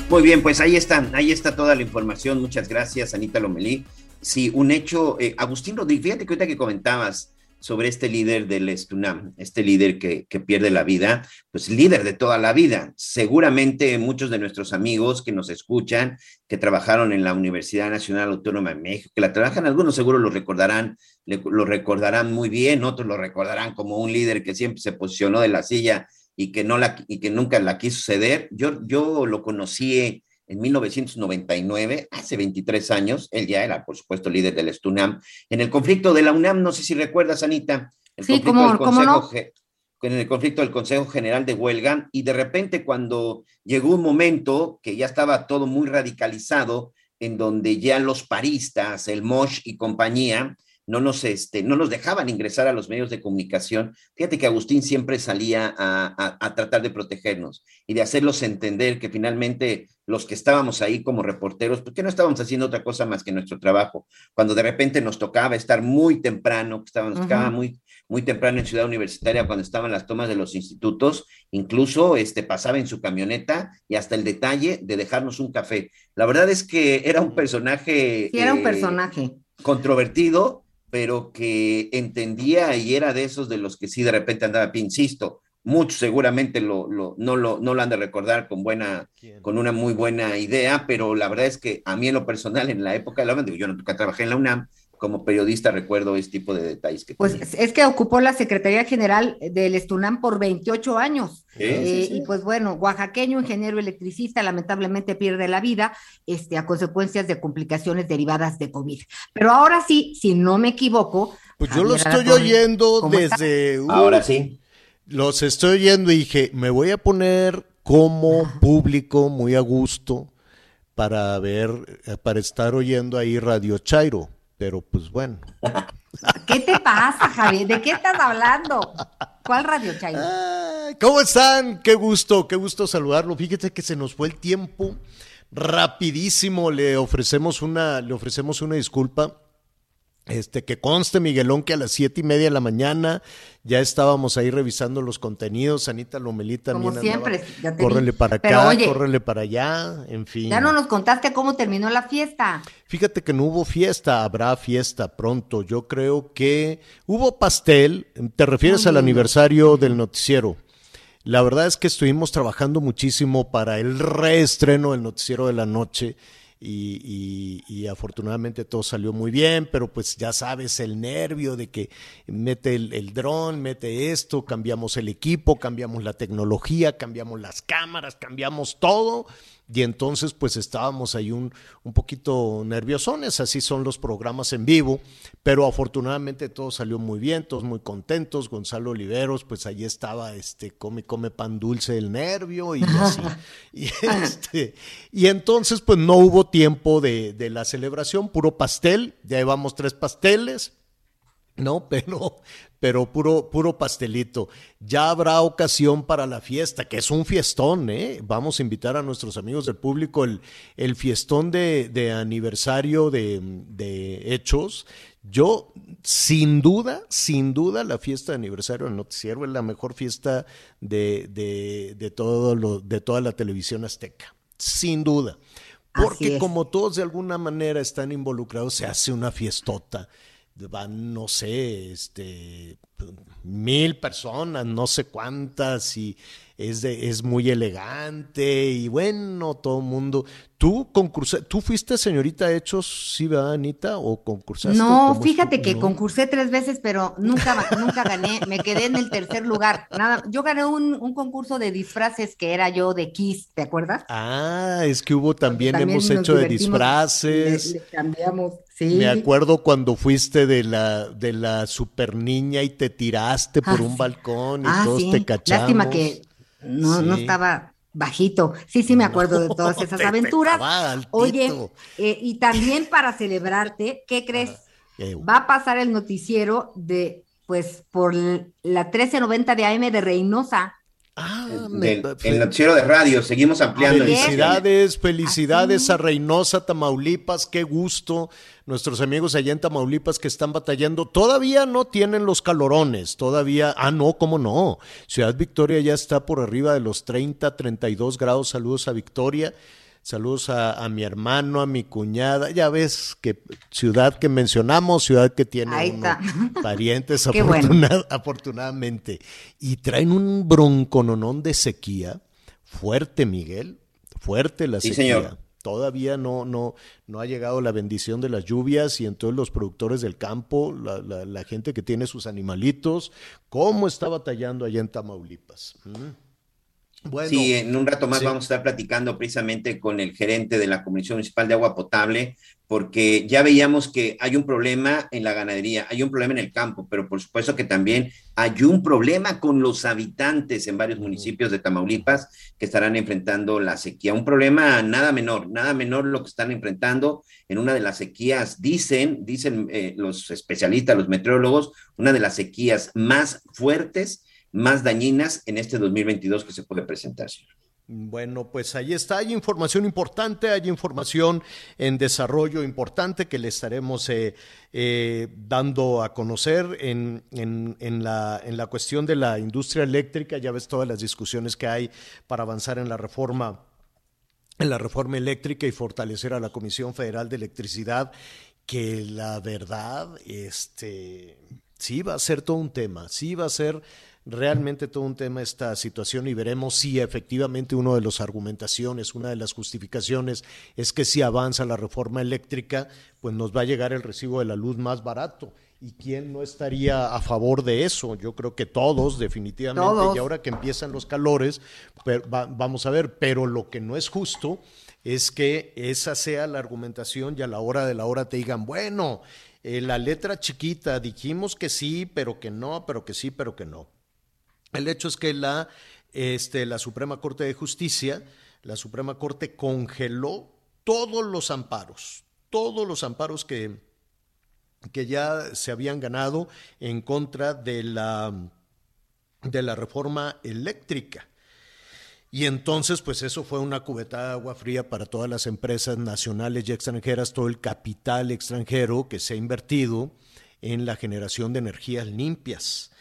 Muy bien, pues ahí están, ahí está toda la información. Muchas gracias, Anita Lomelí. Sí, un hecho, eh, Agustín Rodríguez, fíjate que ahorita que comentabas sobre este líder del Estunam, este líder que, que, pierde la vida, pues líder de toda la vida. Seguramente muchos de nuestros amigos que nos escuchan, que trabajaron en la Universidad Nacional Autónoma de México, que la trabajan, algunos seguro lo recordarán, lo recordarán muy bien, otros lo recordarán como un líder que siempre se posicionó de la silla y que, no la, y que nunca la quiso ceder. Yo, yo lo conocí en 1999, hace 23 años, él ya era, por supuesto, líder del STUNAM. En el conflicto de la UNAM, no sé si recuerdas, Anita, el sí, conflicto ¿cómo, del ¿cómo Consejo, no? en el conflicto del Consejo General de Huelga, y de repente cuando llegó un momento que ya estaba todo muy radicalizado, en donde ya los paristas, el Mosh y compañía, no nos, este, no nos dejaban ingresar a los medios de comunicación. Fíjate que Agustín siempre salía a, a, a, tratar de protegernos y de hacerlos entender que finalmente los que estábamos ahí como reporteros, porque no estábamos haciendo otra cosa más que nuestro trabajo. Cuando de repente nos tocaba estar muy temprano, que estábamos, uh -huh. muy, muy temprano en Ciudad Universitaria cuando estaban las tomas de los institutos, incluso este, pasaba en su camioneta y hasta el detalle de dejarnos un café. La verdad es que era un personaje... Sí, era un personaje. Eh, controvertido, pero que entendía y era de esos de los que sí de repente andaba, insisto, muchos seguramente lo, lo, no, lo, no lo han de recordar con, buena, con una muy buena idea, pero la verdad es que a mí en lo personal, en la época de la UNAM, digo, yo nunca trabajé en la UNAM, como periodista recuerdo este tipo de detalles que Pues tenía. es que ocupó la Secretaría General del Estunam por 28 años. Sí, eh, sí, sí. Y pues bueno, oaxaqueño, ingeniero electricista, lamentablemente pierde la vida este, a consecuencias de complicaciones derivadas de COVID. Pero ahora sí, si no me equivoco. Pues yo lo estoy oyendo desde. Uh, ahora sí. Los estoy oyendo y dije, me voy a poner como público muy a gusto para ver, eh, para estar oyendo ahí Radio Chairo pero pues bueno. ¿Qué te pasa, Javier? ¿De qué estás hablando? ¿Cuál radio, Chayo? Ah, ¿Cómo están? Qué gusto, qué gusto saludarlo. Fíjate que se nos fue el tiempo rapidísimo. Le ofrecemos una, le ofrecemos una disculpa. Este, que conste, Miguelón, que a las siete y media de la mañana ya estábamos ahí revisando los contenidos. Anita Lomelita Como siempre, ya te córrele vi. para Pero, acá, oye, córrele para allá, en fin. Ya no nos contaste cómo terminó la fiesta. Fíjate que no hubo fiesta, habrá fiesta pronto. Yo creo que hubo pastel. ¿Te refieres Muy al aniversario del noticiero? La verdad es que estuvimos trabajando muchísimo para el reestreno del noticiero de la noche y, y, afortunadamente todo salió muy bien, pero pues ya sabes el nervio de que mete el, el dron, mete esto, cambiamos el equipo, cambiamos la tecnología, cambiamos las cámaras, cambiamos todo y entonces pues estábamos ahí un, un poquito nerviosones, así son los programas en vivo, pero afortunadamente todo salió muy bien, todos muy contentos, Gonzalo Oliveros pues ahí estaba, este, come, come pan dulce el nervio y así. y, este, y entonces pues no hubo tiempo de, de la celebración, puro pastel, ya llevamos tres pasteles, ¿no? Pero, pero puro, puro pastelito. Ya habrá ocasión para la fiesta, que es un fiestón, ¿eh? Vamos a invitar a nuestros amigos del público el, el fiestón de, de aniversario de, de, Hechos. Yo, sin duda, sin duda, la fiesta de aniversario del Noticiero es la mejor fiesta de, de, de, todo lo, de toda la televisión azteca. Sin duda. Porque como todos de alguna manera están involucrados, se hace una fiestota van, no sé, este, mil personas, no sé cuántas, y es, de, es muy elegante, y bueno, todo el mundo. ¿Tú concursé, tú fuiste señorita Hechos, sí, ¿verdad, Anita? ¿O concursaste? No, fíjate que concursé tres veces, pero nunca, nunca gané, me quedé en el tercer lugar. Nada, yo gané un, un, concurso de disfraces que era yo de Kiss, ¿te acuerdas? Ah, es que hubo también, también hemos hecho de disfraces. Le, le cambiamos. Sí. Me acuerdo cuando fuiste de la, de la super niña y te tiraste por ah, un sí. balcón y ah, todos sí. te cachamos. Lástima que no, sí. no estaba bajito. Sí, sí, me acuerdo no, de todas esas aventuras. Oye, eh, y también para celebrarte, ¿qué crees? Va a pasar el noticiero de, pues, por la 1390 de AM de Reynosa. Ah, el, el noticiero de radio, seguimos ampliando. Felicidades, felicidades a Reynosa, Tamaulipas, qué gusto. Nuestros amigos allá en Tamaulipas que están batallando, todavía no tienen los calorones, todavía, ah, no, cómo no. Ciudad Victoria ya está por arriba de los 30, 32 grados. Saludos a Victoria. Saludos a, a, mi hermano, a mi cuñada. Ya ves que ciudad que mencionamos, ciudad que tiene uno, parientes bueno. afortunadamente. Y traen un broncononón de sequía fuerte, Miguel. Fuerte la sí, sequía. Señor. Todavía no, no, no ha llegado la bendición de las lluvias y entonces los productores del campo, la, la, la gente que tiene sus animalitos, ¿cómo está batallando allá en Tamaulipas? ¿Mm? Bueno, sí, en un rato más sí. vamos a estar platicando precisamente con el gerente de la Comisión Municipal de Agua Potable, porque ya veíamos que hay un problema en la ganadería, hay un problema en el campo, pero por supuesto que también hay un problema con los habitantes en varios municipios de Tamaulipas que estarán enfrentando la sequía. Un problema nada menor, nada menor lo que están enfrentando en una de las sequías, dicen, dicen eh, los especialistas, los meteorólogos, una de las sequías más fuertes más dañinas en este 2022 que se puede presentar. Bueno, pues ahí está, hay información importante, hay información en desarrollo importante que le estaremos eh, eh, dando a conocer en, en, en, la, en la cuestión de la industria eléctrica. Ya ves todas las discusiones que hay para avanzar en la reforma en la reforma eléctrica y fortalecer a la Comisión Federal de Electricidad, que la verdad, este, sí va a ser todo un tema, sí va a ser realmente todo un tema esta situación y veremos si efectivamente una de las argumentaciones, una de las justificaciones es que si avanza la reforma eléctrica, pues nos va a llegar el recibo de la luz más barato. ¿Y quién no estaría a favor de eso? Yo creo que todos, definitivamente, todos. y ahora que empiezan los calores, pero, va, vamos a ver, pero lo que no es justo es que esa sea la argumentación y a la hora de la hora te digan, bueno, eh, la letra chiquita, dijimos que sí, pero que no, pero que sí, pero que no. El hecho es que la, este, la Suprema Corte de Justicia, la Suprema Corte congeló todos los amparos, todos los amparos que, que ya se habían ganado en contra de la, de la reforma eléctrica. Y entonces, pues eso fue una cubetada de agua fría para todas las empresas nacionales y extranjeras, todo el capital extranjero que se ha invertido en la generación de energías limpias.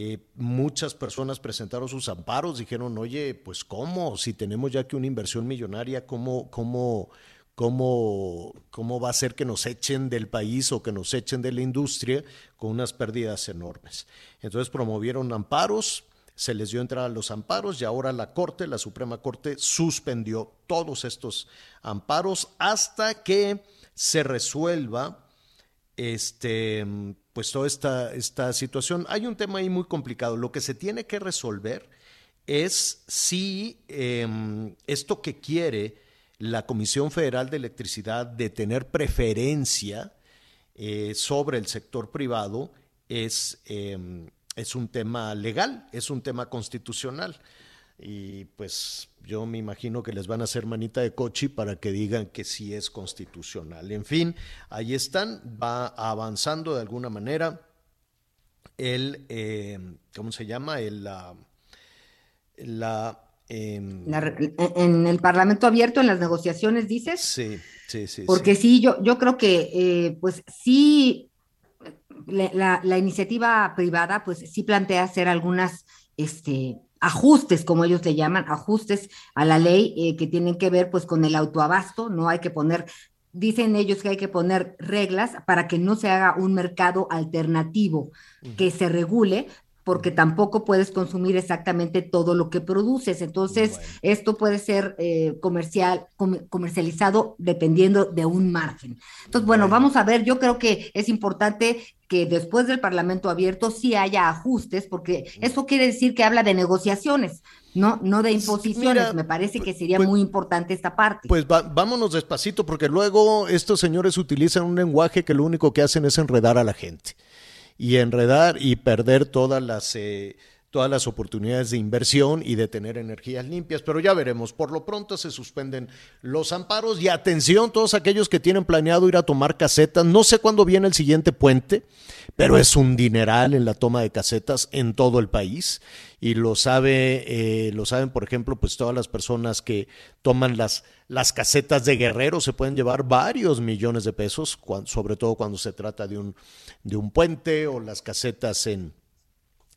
Eh, muchas personas presentaron sus amparos, dijeron, oye, pues cómo, si tenemos ya que una inversión millonaria, ¿cómo, cómo, cómo, cómo va a ser que nos echen del país o que nos echen de la industria con unas pérdidas enormes? Entonces promovieron amparos, se les dio entrada a los amparos y ahora la Corte, la Suprema Corte, suspendió todos estos amparos hasta que se resuelva este, pues toda esta, esta situación. Hay un tema ahí muy complicado. Lo que se tiene que resolver es si em, esto que quiere la Comisión Federal de Electricidad de tener preferencia eh, sobre el sector privado es, em, es un tema legal, es un tema constitucional. Y pues yo me imagino que les van a hacer manita de cochi para que digan que sí es constitucional. En fin, ahí están, va avanzando de alguna manera el, em, ¿cómo se llama? El, la, la Em, en el Parlamento abierto, en las negociaciones, dices. Sí, sí, sí. Porque sí, yo, yo creo que, eh, pues sí, la, la, iniciativa privada, pues sí plantea hacer algunas, este, ajustes, como ellos le llaman, ajustes a la ley eh, que tienen que ver, pues, con el autoabasto. No hay que poner dicen ellos que hay que poner reglas para que no se haga un mercado alternativo que se regule, porque tampoco puedes consumir exactamente todo lo que produces. Entonces, esto puede ser eh, comercial, comercializado dependiendo de un margen. Entonces, bueno, vamos a ver, yo creo que es importante que después del Parlamento abierto sí haya ajustes, porque eso quiere decir que habla de negociaciones, no, no de imposiciones. Me parece que sería pues muy importante esta parte. Pues vámonos despacito, porque luego estos señores utilizan un lenguaje que lo único que hacen es enredar a la gente y enredar y perder todas las, eh, todas las oportunidades de inversión y de tener energías limpias, pero ya veremos. Por lo pronto se suspenden los amparos y atención todos aquellos que tienen planeado ir a tomar casetas. No sé cuándo viene el siguiente puente, pero es un dineral en la toma de casetas en todo el país y lo sabe, eh, lo saben, por ejemplo, pues todas las personas que toman las, las casetas de guerrero se pueden llevar varios millones de pesos, sobre todo cuando se trata de un, de un puente o las casetas en,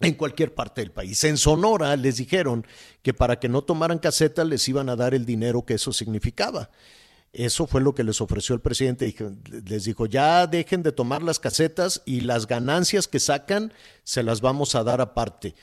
en cualquier parte del país. En Sonora les dijeron que para que no tomaran casetas les iban a dar el dinero que eso significaba. Eso fue lo que les ofreció el presidente. Les dijo, ya dejen de tomar las casetas y las ganancias que sacan se las vamos a dar aparte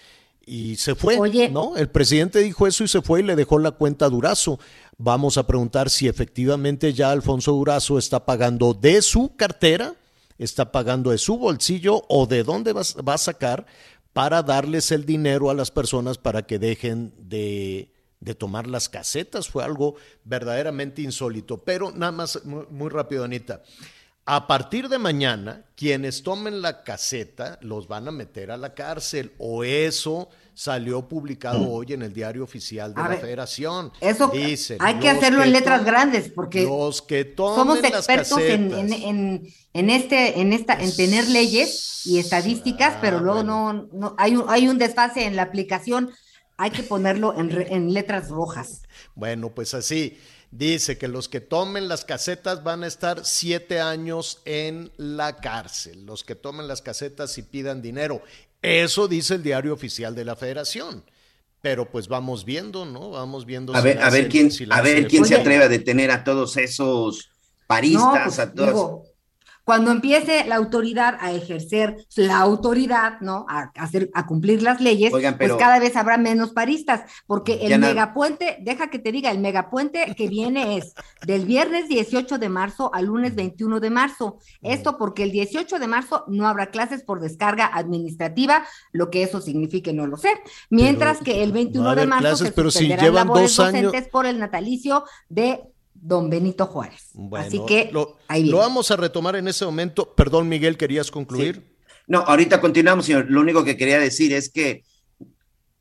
y se fue, Oye. ¿no? El presidente dijo eso y se fue y le dejó la cuenta a Durazo. Vamos a preguntar si efectivamente ya Alfonso Durazo está pagando de su cartera, está pagando de su bolsillo o de dónde va, va a sacar para darles el dinero a las personas para que dejen de, de tomar las casetas. Fue algo verdaderamente insólito. Pero nada más, muy, muy rápido, Anita. A partir de mañana, quienes tomen la caseta los van a meter a la cárcel o eso salió publicado mm. hoy en el diario oficial de la Federación. Eso hay que hacerlo en letras grandes porque los que somos expertos en, en, este, en esta, en tener leyes y estadísticas, ah, pero luego no, no hay un, hay un desfase en la aplicación. Hay que ponerlo en, en letras rojas. Bueno, pues así. Dice que los que tomen las casetas van a estar siete años en la cárcel. Los que tomen las casetas y pidan dinero. Eso dice el diario oficial de la federación. Pero pues vamos viendo, ¿no? Vamos viendo. A ver, a ver quién, a ver quién se atreve a detener a todos esos paristas, pues, a todos. Cuando empiece la autoridad a ejercer la autoridad, ¿no? A, hacer, a cumplir las leyes, pues cada vez habrá menos paristas, porque el megapuente, deja que te diga, el megapuente que viene es del viernes 18 de marzo al lunes 21 de marzo. Esto porque el 18 de marzo no habrá clases por descarga administrativa, lo que eso signifique no lo sé. Mientras que el 21 de marzo se pero si llevan dos años... por el natalicio de don Benito Juárez. Así que lo, lo, vamos a retomar en ese momento. Perdón, Miguel, ¿querías concluir? No, ahorita continuamos, señor. Lo único que quería decir es que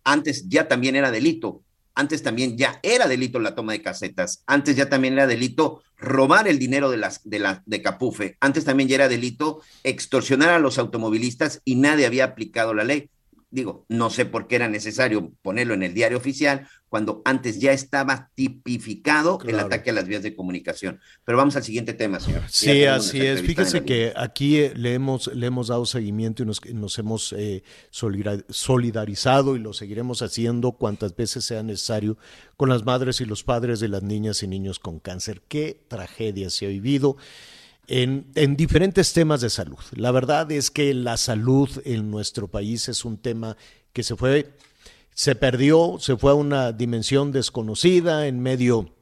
antes ya también era delito. Antes también ya era delito la toma de casetas. Antes ya también era delito robar el dinero de las de la de Capufe. Antes también ya era delito extorsionar a los automovilistas y nadie había aplicado la ley digo, no sé por qué era necesario ponerlo en el diario oficial, cuando antes ya estaba tipificado el ataque a las vías de comunicación. Pero vamos al siguiente tema, señor. Sí, así es. Fíjese que aquí eh, le hemos, le hemos dado seguimiento y nos, nos hemos eh, solidarizado y lo seguiremos haciendo cuantas veces sea necesario con las madres y los padres de las niñas y niños con cáncer. Qué tragedia se ha vivido en, diferentes temas de salud. La verdad es que la salud en nuestro país es un tema que se fue se perdió, se fue a una dimensión desconocida en medio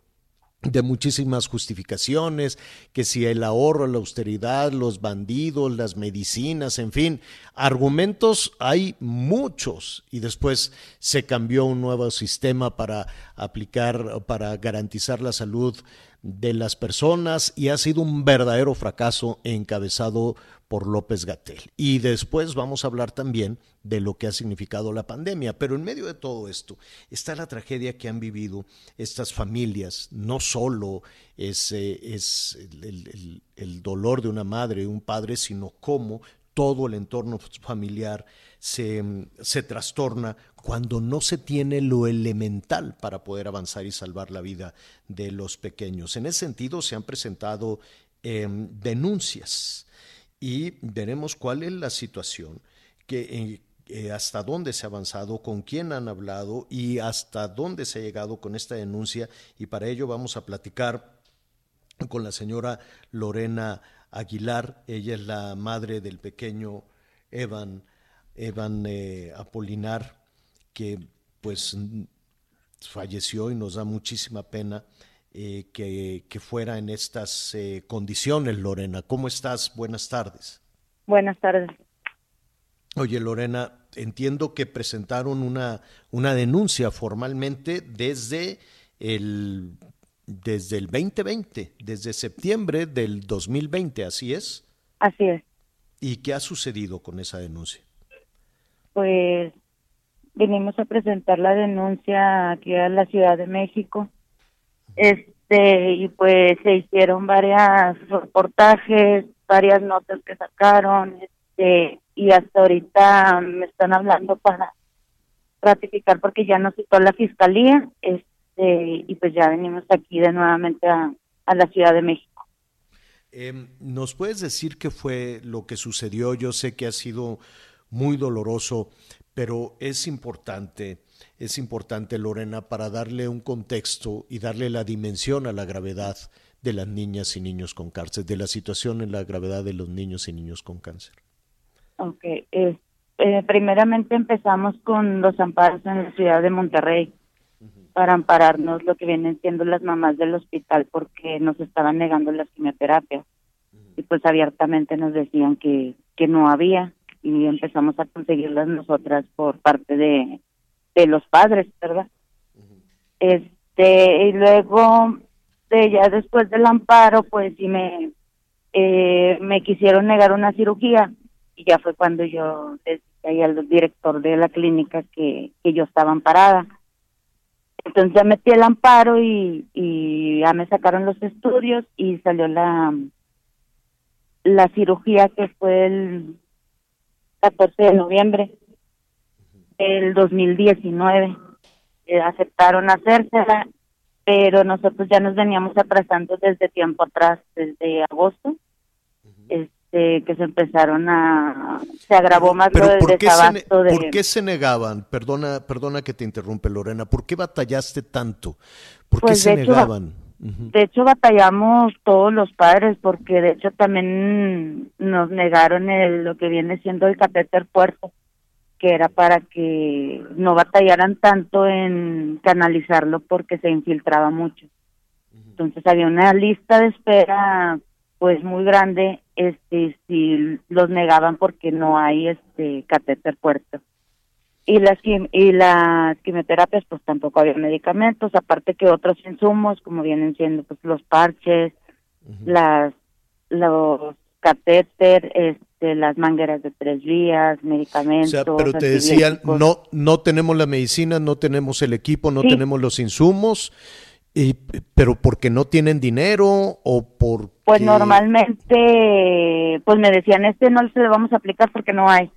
de muchísimas justificaciones, que si el ahorro, la austeridad, los bandidos, las medicinas, en fin, argumentos hay muchos y después se cambió un nuevo sistema para aplicar, para garantizar la salud de las personas y ha sido un verdadero fracaso encabezado por López Gatel. Y después vamos a hablar también de lo que ha significado la pandemia. Pero en medio de todo esto está la tragedia que han vivido estas familias. No solo es, eh, es el, dolor de una madre, un padre, sino cómo todo el entorno familiar se, se, trastorna cuando no se tiene lo elemental para poder avanzar y salvar la vida de los pequeños. En ese sentido se han presentado em, denuncias y veremos cuál es la situación, que, eh, eh, hasta dónde se ha avanzado, con quién han hablado y hasta dónde se ha llegado con esta denuncia. Y para ello vamos a platicar con la señora Lorena Aguilar. Ella es la madre del pequeño Evan, Evan eh, Apolinar, que pues falleció y nos da muchísima pena eh, que, fuera en estas condiciones, Lorena. ¿Cómo estás? Buenas tardes. Buenas tardes. Oye, Lorena, entiendo que presentaron una, una denuncia formalmente desde el, desde el 2020, desde septiembre del 2020, ¿así es? Así es. ¿Y qué ha sucedido con esa denuncia? Pues vinimos a presentar la denuncia aquí a la Ciudad de México. Este, y pues se hicieron varios reportajes, varias notas que sacaron, este, y hasta ahorita me están hablando para ratificar porque ya nos citó la fiscalía este y pues ya venimos aquí de nuevamente a, la Ciudad de México. Em, ¿Nos puedes decir qué fue lo que sucedió? Yo sé que ha sido muy doloroso, pero es importante, es importante, Lorena, para darle un contexto y darle la dimensión a la gravedad de las niñas y niños con cáncer, de la situación en la gravedad de los niños y niños con cáncer. Ok, eh, primeramente empezamos con los amparos en la ciudad de Monterrey para ampararnos lo que vienen siendo las mamás del hospital porque nos estaban negando las quimioterapias. Y pues abiertamente nos decían que, que no había y empezamos a conseguirlas nosotras por parte de, de los padres, ¿verdad? Este, y luego de ya después del amparo pues sí me eh, me quisieron negar una cirugía y ya fue cuando yo ahí al director de la clínica que, que yo estaba amparada. Entonces ya metí el amparo y, y ya me sacaron los estudios y salió la, la cirugía que fue el 14 de noviembre del 2019. Eh, aceptaron hacérsela, pero nosotros ya nos veníamos atrasando desde tiempo atrás, desde agosto. Este, que se empezaron a se agravó más Pero lo del ¿por qué, se, de ¿por qué se negaban? Perdona, perdona que te interrumpe Lorena, ¿por qué batallaste tanto? ¿Por qué Pues, se hecho, negaban? De hecho batallamos todos los padres porque de hecho también nos negaron el, lo que viene siendo el catéter puerto que era para que no batallaran tanto en canalizarlo porque se infiltraba mucho. Entonces había una lista de espera pues muy grande este si los negaban porque no hay este catéter puerto y las y las quimioterapias pues tampoco había medicamentos aparte que otros insumos como vienen siendo pues los parches las los catéter este las mangueras de tres vías O medicamentos sea, pero te decían, no, no tenemos la medicina, no tenemos el equipo, no Sí. tenemos los insumos, y, pero porque no tienen dinero o por Pues normalmente, pues me decían, este no se lo vamos a aplicar porque no hay.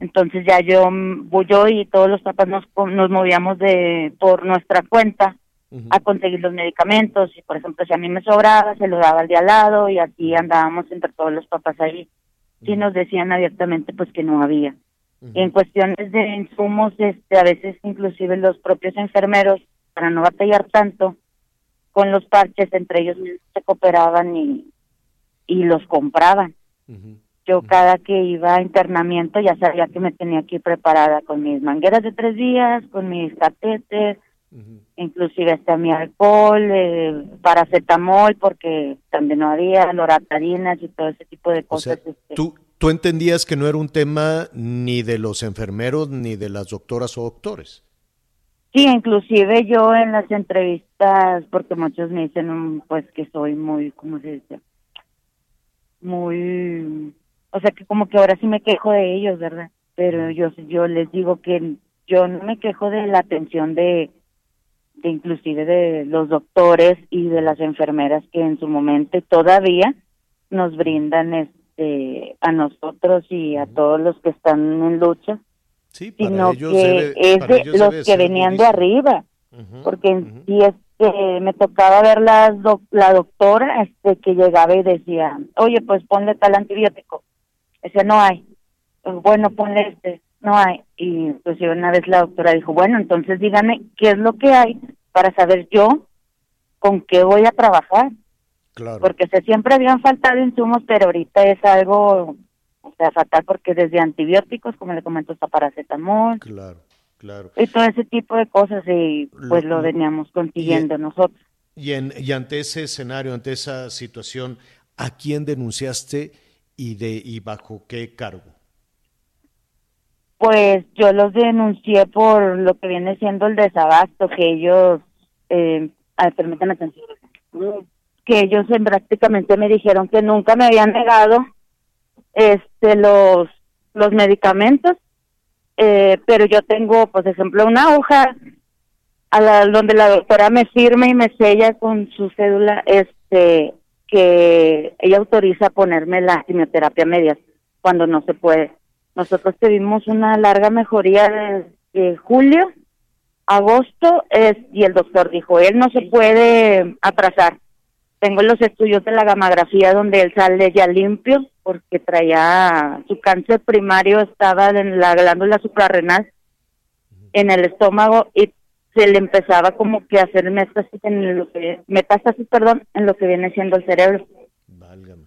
Entonces ya yo, mm, yo y todos los papás nos, nos movíamos de por nuestra cuenta a conseguir los medicamentos. Y por ejemplo, si a mí me sobraba, se lo daba al de al lado y así andábamos entre todos los papás ahí. Y nos decían abiertamente pues que no había. Y en cuestiones de insumos, este, a veces inclusive los propios enfermeros, para no batallar tanto, con los parches entre ellos mismos se cooperaban y, y los compraban. Yo cada que iba a internamiento ya sabía que me tenía que ir preparada con mis mangueras de tres días, con mis catéteres, inclusive hasta mi alcohol, eh, paracetamol, porque también no había loratadinas y todo ese tipo de cosas. este. ¿tú, tú entendías que no era un tema ni de los enfermeros ni de las doctoras o doctores. Sí, inclusive yo en las entrevistas, porque muchos me dicen mm, pues que soy muy, ¿cómo se dice? Muy, o sea que como que ahora sí me quejo de ellos, ¿verdad? Pero yo yo les digo que yo no me quejo de la atención de, de inclusive de los doctores y de las enfermeras que en su momento todavía nos brindan este a nosotros y a todos los que están en lucha Sí, para sino ellos que debe- es para de ellos los que venían de arriba porque ujú. si es que me tocaba ver la, doc- la doctora este que llegaba y decía oye pues ponle tal antibiótico ese no hay Pues, bueno ponle este no hay y pues una vez la doctora dijo bueno entonces dígame qué es lo que hay para saber yo con qué voy a trabajar Claro. porque se siempre habían faltado insumos pero ahorita es algo o sea fatal porque desde antibióticos como le comento está paracetamol Claro, claro. y todo ese tipo de cosas y pues Lo- lo veníamos consiguiendo y- nosotros. Y, en, y ante ese escenario, ante esa situación, ¿a quién denunciaste y, de, y bajo qué cargo? Pues yo los denuncié por lo que viene siendo el desabasto, que ellos, eh, ay, atención, que ellos en- prácticamente me dijeron que nunca me habían negado este los los medicamentos, eh, pero yo tengo, por ejemplo, una hoja a la, donde la doctora me firma y me sella con su cédula, este, que ella autoriza ponerme la quimioterapia media cuando no se puede. Nosotros tuvimos una larga mejoría de, julio, agosto, y el doctor dijo, él no se puede atrasar. Tengo los estudios de la gamografía donde él sale ya limpio porque traía su cáncer primario, estaba en la glándula suprarrenal en el estómago y se le empezaba como que a hacer metástasis en lo que metástasis, perdón, en lo que viene siendo el cerebro. Válgame.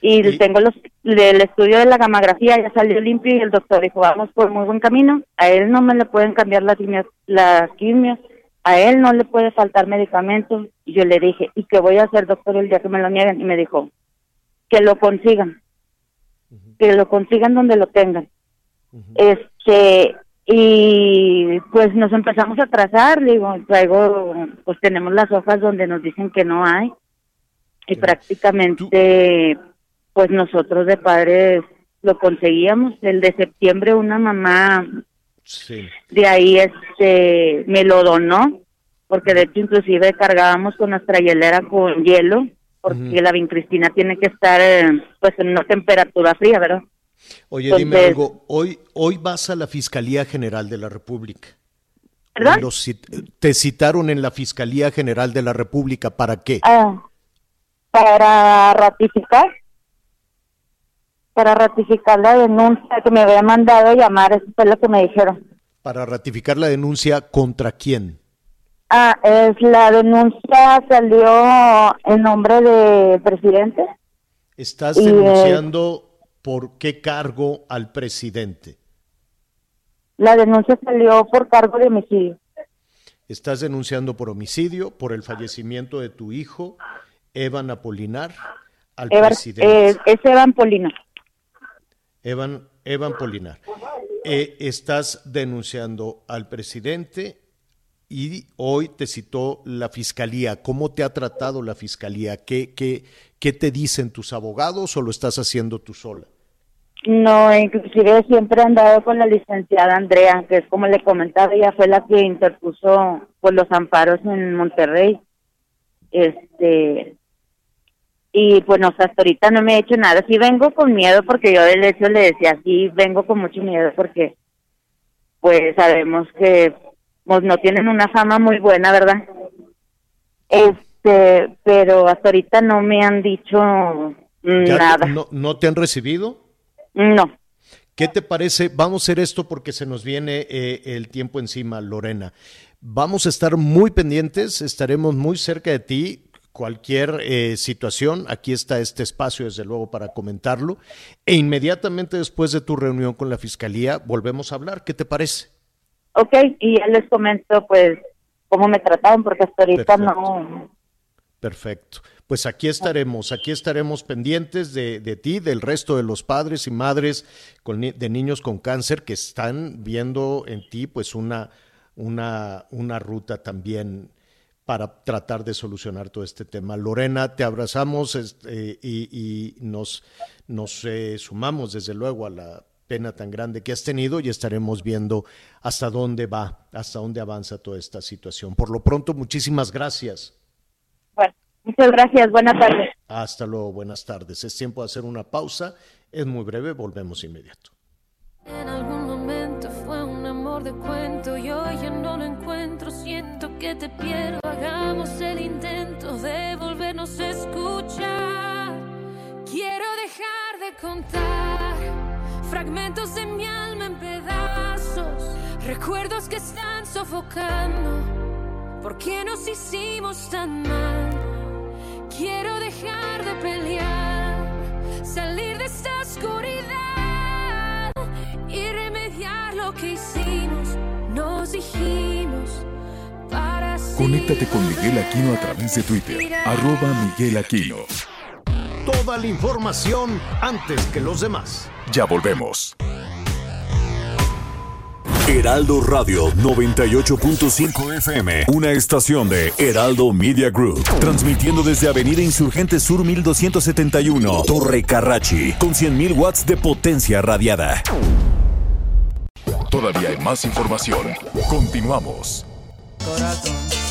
Y, Y- tengo los del estudio de la gamografía ya salió limpio y el doctor dijo, "Vamos por muy buen camino. A él no me le pueden cambiar las quimios, las quimios. A él no le puede faltar medicamentos." Y yo le dije, "¿Y qué voy a hacer, doctor, el día que me lo nieguen?" Y me dijo, "Que lo consigan. Que lo consigan donde lo tengan." Este, y pues nos empezamos a trazar, digo, traigo, pues tenemos las hojas donde nos dicen que no hay. Y Claro. prácticamente, pues nosotros de padres lo conseguíamos. El de septiembre una mamá Sí. de ahí este me lo donó, porque de hecho inclusive cargábamos con nuestra hielera con hielo, porque la vincristina tiene que estar eh, pues en una temperatura fría, ¿verdad? Oye, dime Entonces- algo. Hoy, hoy vas a la Fiscalía General de la República. ¿Perdón? Los te citaron en la Fiscalía General de la República. ¿Para qué? Ah, para ratificar, para ratificar la denuncia que me había mandado llamar, eso fue lo que me dijeron. Para ratificar la denuncia contra quién. Ah, es la denuncia salió en nombre del presidente. Estás Y, eh, denunciando por qué cargo al presidente. La denuncia salió por cargo de homicidio. Estás denunciando por homicidio, por el fallecimiento de tu hijo, Evan Apolinar, al presidente. eh, es Evan Polino. Evan, Evan Polinar. Eh, estás denunciando al presidente y hoy te citó la fiscalía. ¿Cómo te ha tratado la fiscalía? ¿Qué, qué, qué te dicen tus abogados o lo estás haciendo tú sola? No, inclusive siempre he andado con la licenciada Andrea, que es como le comentaba, ella fue la que interpuso pues los amparos en Monterrey. Este y pues no, hasta ahorita no me he hecho nada. Sí vengo con miedo porque yo del hecho le decía, sí vengo con mucho miedo porque pues sabemos que pues, no tienen una fama muy buena, ¿verdad? Este, pero hasta ahorita no me han dicho ¿Ya te- nada. no, ¿No te han recibido? No. ¿Qué te parece? Vamos a hacer esto porque se nos viene eh, el tiempo encima, Lorena. Vamos a estar muy pendientes, estaremos muy cerca de ti. cualquier eh, situación, aquí está este espacio, desde luego, para comentarlo. E inmediatamente después de tu reunión con la Fiscalía, volvemos a hablar. ¿Qué te parece? Ok, y ya les comento, pues, cómo me trataron, porque hasta ahorita no. Perfecto. Pues aquí estaremos, aquí estaremos pendientes de, ti, del resto de los padres y madres de niños con cáncer que están viendo en ti, pues, una, una, una ruta también para tratar de solucionar todo este tema. Lorena, te abrazamos este, y, nos, nos eh, sumamos desde luego a la pena tan grande que has tenido y estaremos viendo hasta dónde va, hasta dónde avanza toda esta situación. Por lo pronto, muchísimas gracias. Muchas gracias. Buenas tardes. Hasta luego, buenas tardes. Es tiempo de hacer una pausa. Es muy breve, volvemos inmediato. En algún momento fue un amor de cuento y hoy ya no lo encuentro. Siento que te pierdo. Hagamos el intento de volvernos a escuchar. Quiero dejar de contar fragmentos de mi alma en pedazos, recuerdos que están sofocando. ¿Por qué nos hicimos tan mal? Quiero dejar de pelear, salir de esta oscuridad y remediar lo que hicimos. Nos dijimos para Conéctate con Miguel Aquino a través de Twitter, arroba Miguel Aquino. Toda la información antes que los demás. Ya volvemos. Heraldo Radio 98.5 FM, una estación de Heraldo Media Group, transmitiendo desde Avenida Insurgente Sur 1271, Torre Carrachi, con 100.000 watts de potencia radiada. Todavía hay más información. Continuamos. Corazón.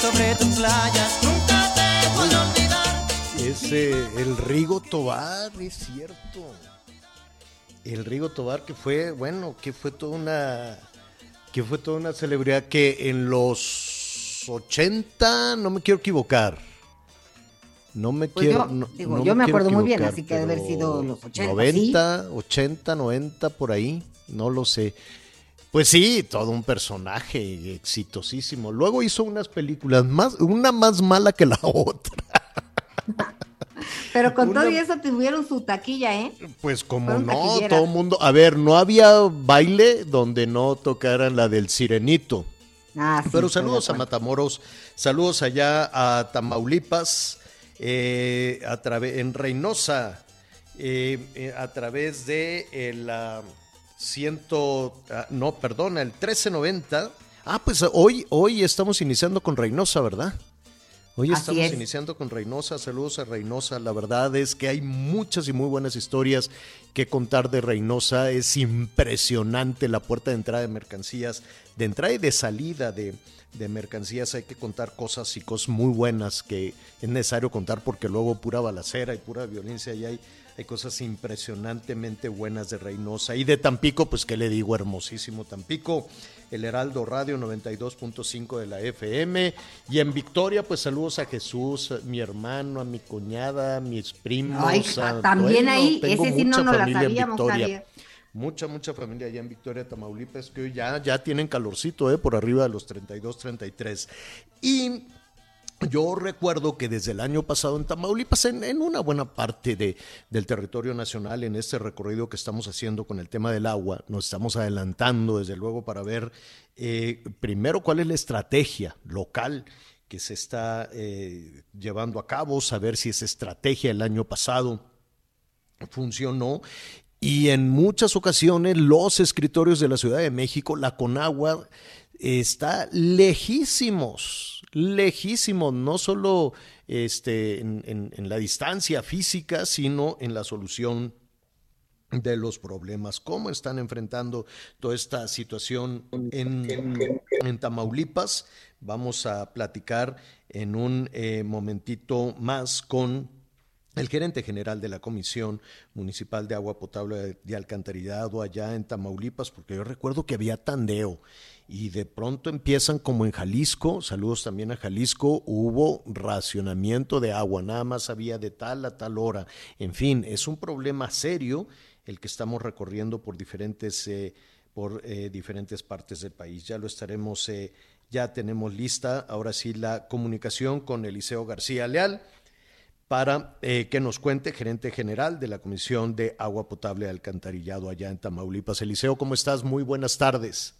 Sobre tus playas, nunca te podré olvidar. Es eh, el Rigo Tobar, es cierto. El Rigo Tobar que fue, bueno, que fue toda una que fue toda una celebridad que en los 80, no me quiero equivocar. No me Pues quiero. yo, no- digo, no yo me quiero acuerdo muy bien, así que debe haber sido los 80, 90, 80, 90, por ahí, no lo sé. Pues sí, todo un personaje exitosísimo. Luego hizo unas películas más, una más mala que la otra. Pero con Una- todo y eso tuvieron su taquilla, ¿eh? Pues como no, todo el mundo. A ver, no había baile donde no tocaran la del Sirenito. Ah, sí, Pero saludos a. Matamoros, saludos allá a Tamaulipas, eh, a través en Reynosa, eh, eh, a través de el ah, ciento, ah, no, perdona, el 1390. Ah, pues hoy, hoy estamos iniciando con Reynosa, ¿verdad? Hoy Así estamos es. iniciando con Reynosa, saludos a Reynosa. La verdad es que hay muchas y muy buenas historias que contar de Reynosa. Es impresionante la puerta de entrada de mercancías, de entrada y de salida de, de mercancías. Hay que contar cosas y cosas muy buenas que es necesario contar porque luego pura balacera y pura violencia y hay, hay cosas impresionantemente buenas de Reynosa. Y de Tampico, pues qué le digo, hermosísimo Tampico. El Heraldo Radio 92.5 de la FM. Y en Victoria, pues saludos a Jesús, a mi hermano, a mi cuñada, a mis primos. Ay, a- también ahí, tengo ese sí no mucha nos la familia en sabíamos, Victoria. Javier. Mucha, mucha familia allá en Victoria, Tamaulipas, que hoy ya, ya tienen calorcito, ¿eh? por arriba de los 32, 33. Y yo recuerdo que desde el año pasado en Tamaulipas, en, en una buena parte de, del territorio nacional, en este recorrido que estamos haciendo con el tema del agua, nos estamos adelantando desde luego para ver eh, primero cuál es la estrategia local que se está eh, llevando a cabo, saber si esa estrategia el año pasado funcionó. Y en muchas ocasiones los escritorios de la Ciudad de México, la Conagua, está lejísimos, lejísimos, no solo este, en, la distancia física, sino en la solución de los problemas. ¿Cómo están enfrentando toda esta situación en, en Tamaulipas? Vamos a platicar en un eh, momentito más con el gerente general de la Comisión Municipal de Agua Potable y Alcantarillado allá en Tamaulipas, porque yo recuerdo que había tandeo y de pronto empiezan como en Jalisco, saludos también a Jalisco, hubo racionamiento de agua, nada más había de tal a tal hora. En fin, es un problema serio el que estamos recorriendo por diferentes, eh, por, eh, diferentes partes del país. Ya lo estaremos, eh, ya tenemos lista, ahora sí, la comunicación con Eliseo García Leal para eh, que nos cuente, gerente general de la Comisión de Agua Potable y Alcantarillado allá en Tamaulipas. Eliseo, ¿cómo estás? Muy buenas tardes.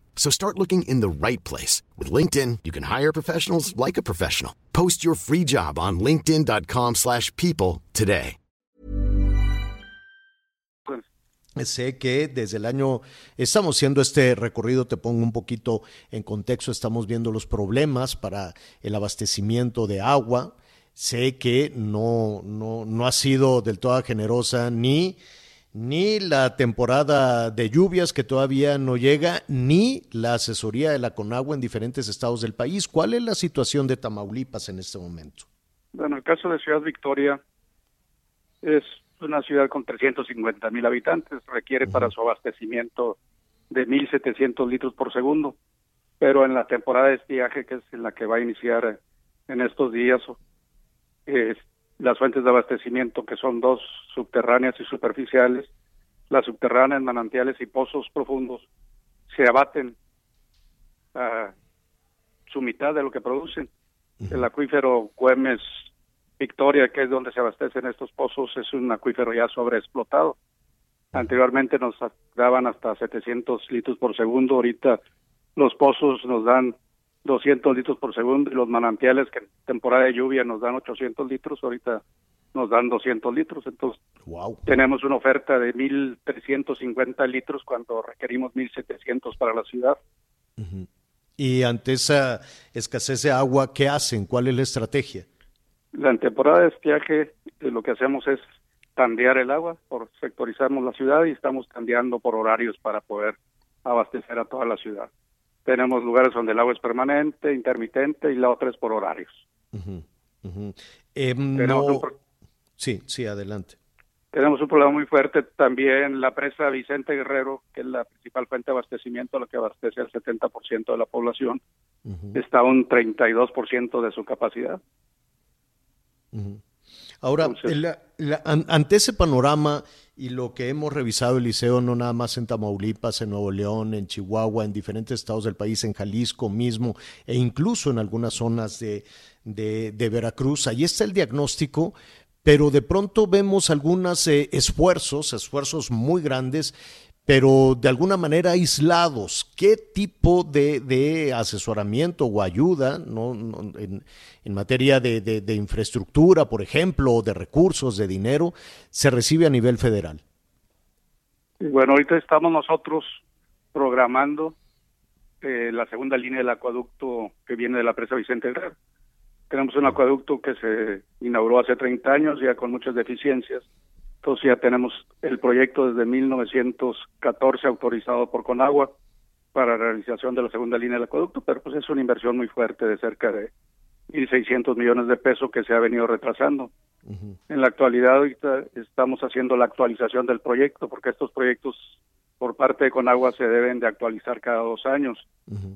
So start looking in the right place. With LinkedIn, you can hire professionals like a professional. Post your free job on linkedin.com slash people today. Sé que desde el año estamos haciendo este recorrido, te pongo un poquito en contexto, estamos viendo los problemas para el abastecimiento de agua, sé que no, no, no ha sido del todo generosa ni, ni la temporada de lluvias que todavía no llega, ni la asesoría de la Conagua en diferentes estados del país. ¿Cuál es la situación de Tamaulipas en este momento? Bueno, el caso de Ciudad Victoria es una ciudad con 350 mil habitantes, requiere para su abastecimiento de 1.700 litros por segundo, pero en la temporada de estiaje, que es en la que va a iniciar en estos días, eh, las fuentes de abastecimiento, que son dos subterráneas y superficiales, las subterráneas, manantiales y pozos profundos, se abaten a su mitad de lo que producen. El acuífero Güemes Victoria, que es donde se abastecen estos pozos, es un acuífero ya sobreexplotado. Anteriormente nos daban hasta 700 litros por segundo, ahorita los pozos nos dan 200 litros por segundo y los manantiales que en temporada de lluvia nos dan 800 litros, ahorita nos dan 200 litros. Entonces, tenemos una oferta de 1.350 litros cuando requerimos 1.700 para la ciudad. Y ante esa escasez de agua, ¿qué hacen? ¿Cuál es la estrategia? La temporada de estiaje eh, lo que hacemos es tandear el agua, por sectorizamos la ciudad y estamos tandeando por horarios para poder abastecer a toda la ciudad. Tenemos lugares donde el agua es permanente, intermitente y la otra es por horarios. No... Sí, sí, adelante. Tenemos un problema muy fuerte también la presa Vicente Guerrero, que es la principal fuente de abastecimiento, la que abastece al 70% de la población, está a un 32% de su capacidad. Ahora, ante ese panorama y lo que hemos revisado, Eliseo, no nada más en Tamaulipas, en Nuevo León, en Chihuahua, en diferentes estados del país, en Jalisco mismo, e incluso en algunas zonas de, de, Veracruz, ahí está el diagnóstico, pero de pronto vemos algunos eh, esfuerzos, esfuerzos muy grandes, pero de alguna manera aislados. ¿Qué tipo de, asesoramiento o ayuda en, materia de, infraestructura, por ejemplo, de recursos, de dinero, se recibe a nivel federal? Bueno, ahorita estamos nosotros programando eh, la segunda línea del acueducto que viene de la presa Vicente Herrera. Tenemos un acueducto que se inauguró hace 30 años, ya con muchas deficiencias entonces ya tenemos el proyecto desde 1914 autorizado por Conagua para la realización de la segunda línea del acueducto, pero pues es una inversión muy fuerte de cerca de 1.600 millones de pesos que se ha venido retrasando. En la actualidad ahorita estamos haciendo la actualización del proyecto porque estos proyectos por parte de Conagua se deben de actualizar cada dos años.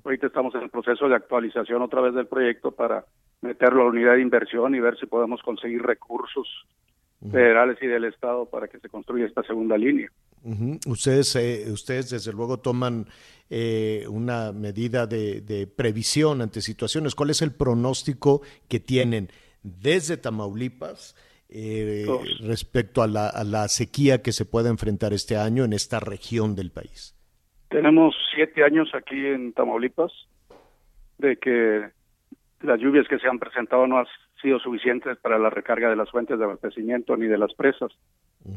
Ahorita estamos en el proceso de actualización otra vez del proyecto para meterlo a la unidad de inversión y ver si podemos conseguir recursos federales y del Estado para que se construya esta segunda línea. Ustedes, eh, ustedes desde luego toman eh, una medida de, previsión ante situaciones. ¿Cuál es el pronóstico que tienen desde Tamaulipas eh, respecto a la, a la sequía que se pueda enfrentar este año en esta región del país? Tenemos siete años aquí en Tamaulipas de que las lluvias que se han presentado no, sido suficientes para la recarga de las fuentes de abastecimiento ni de las presas.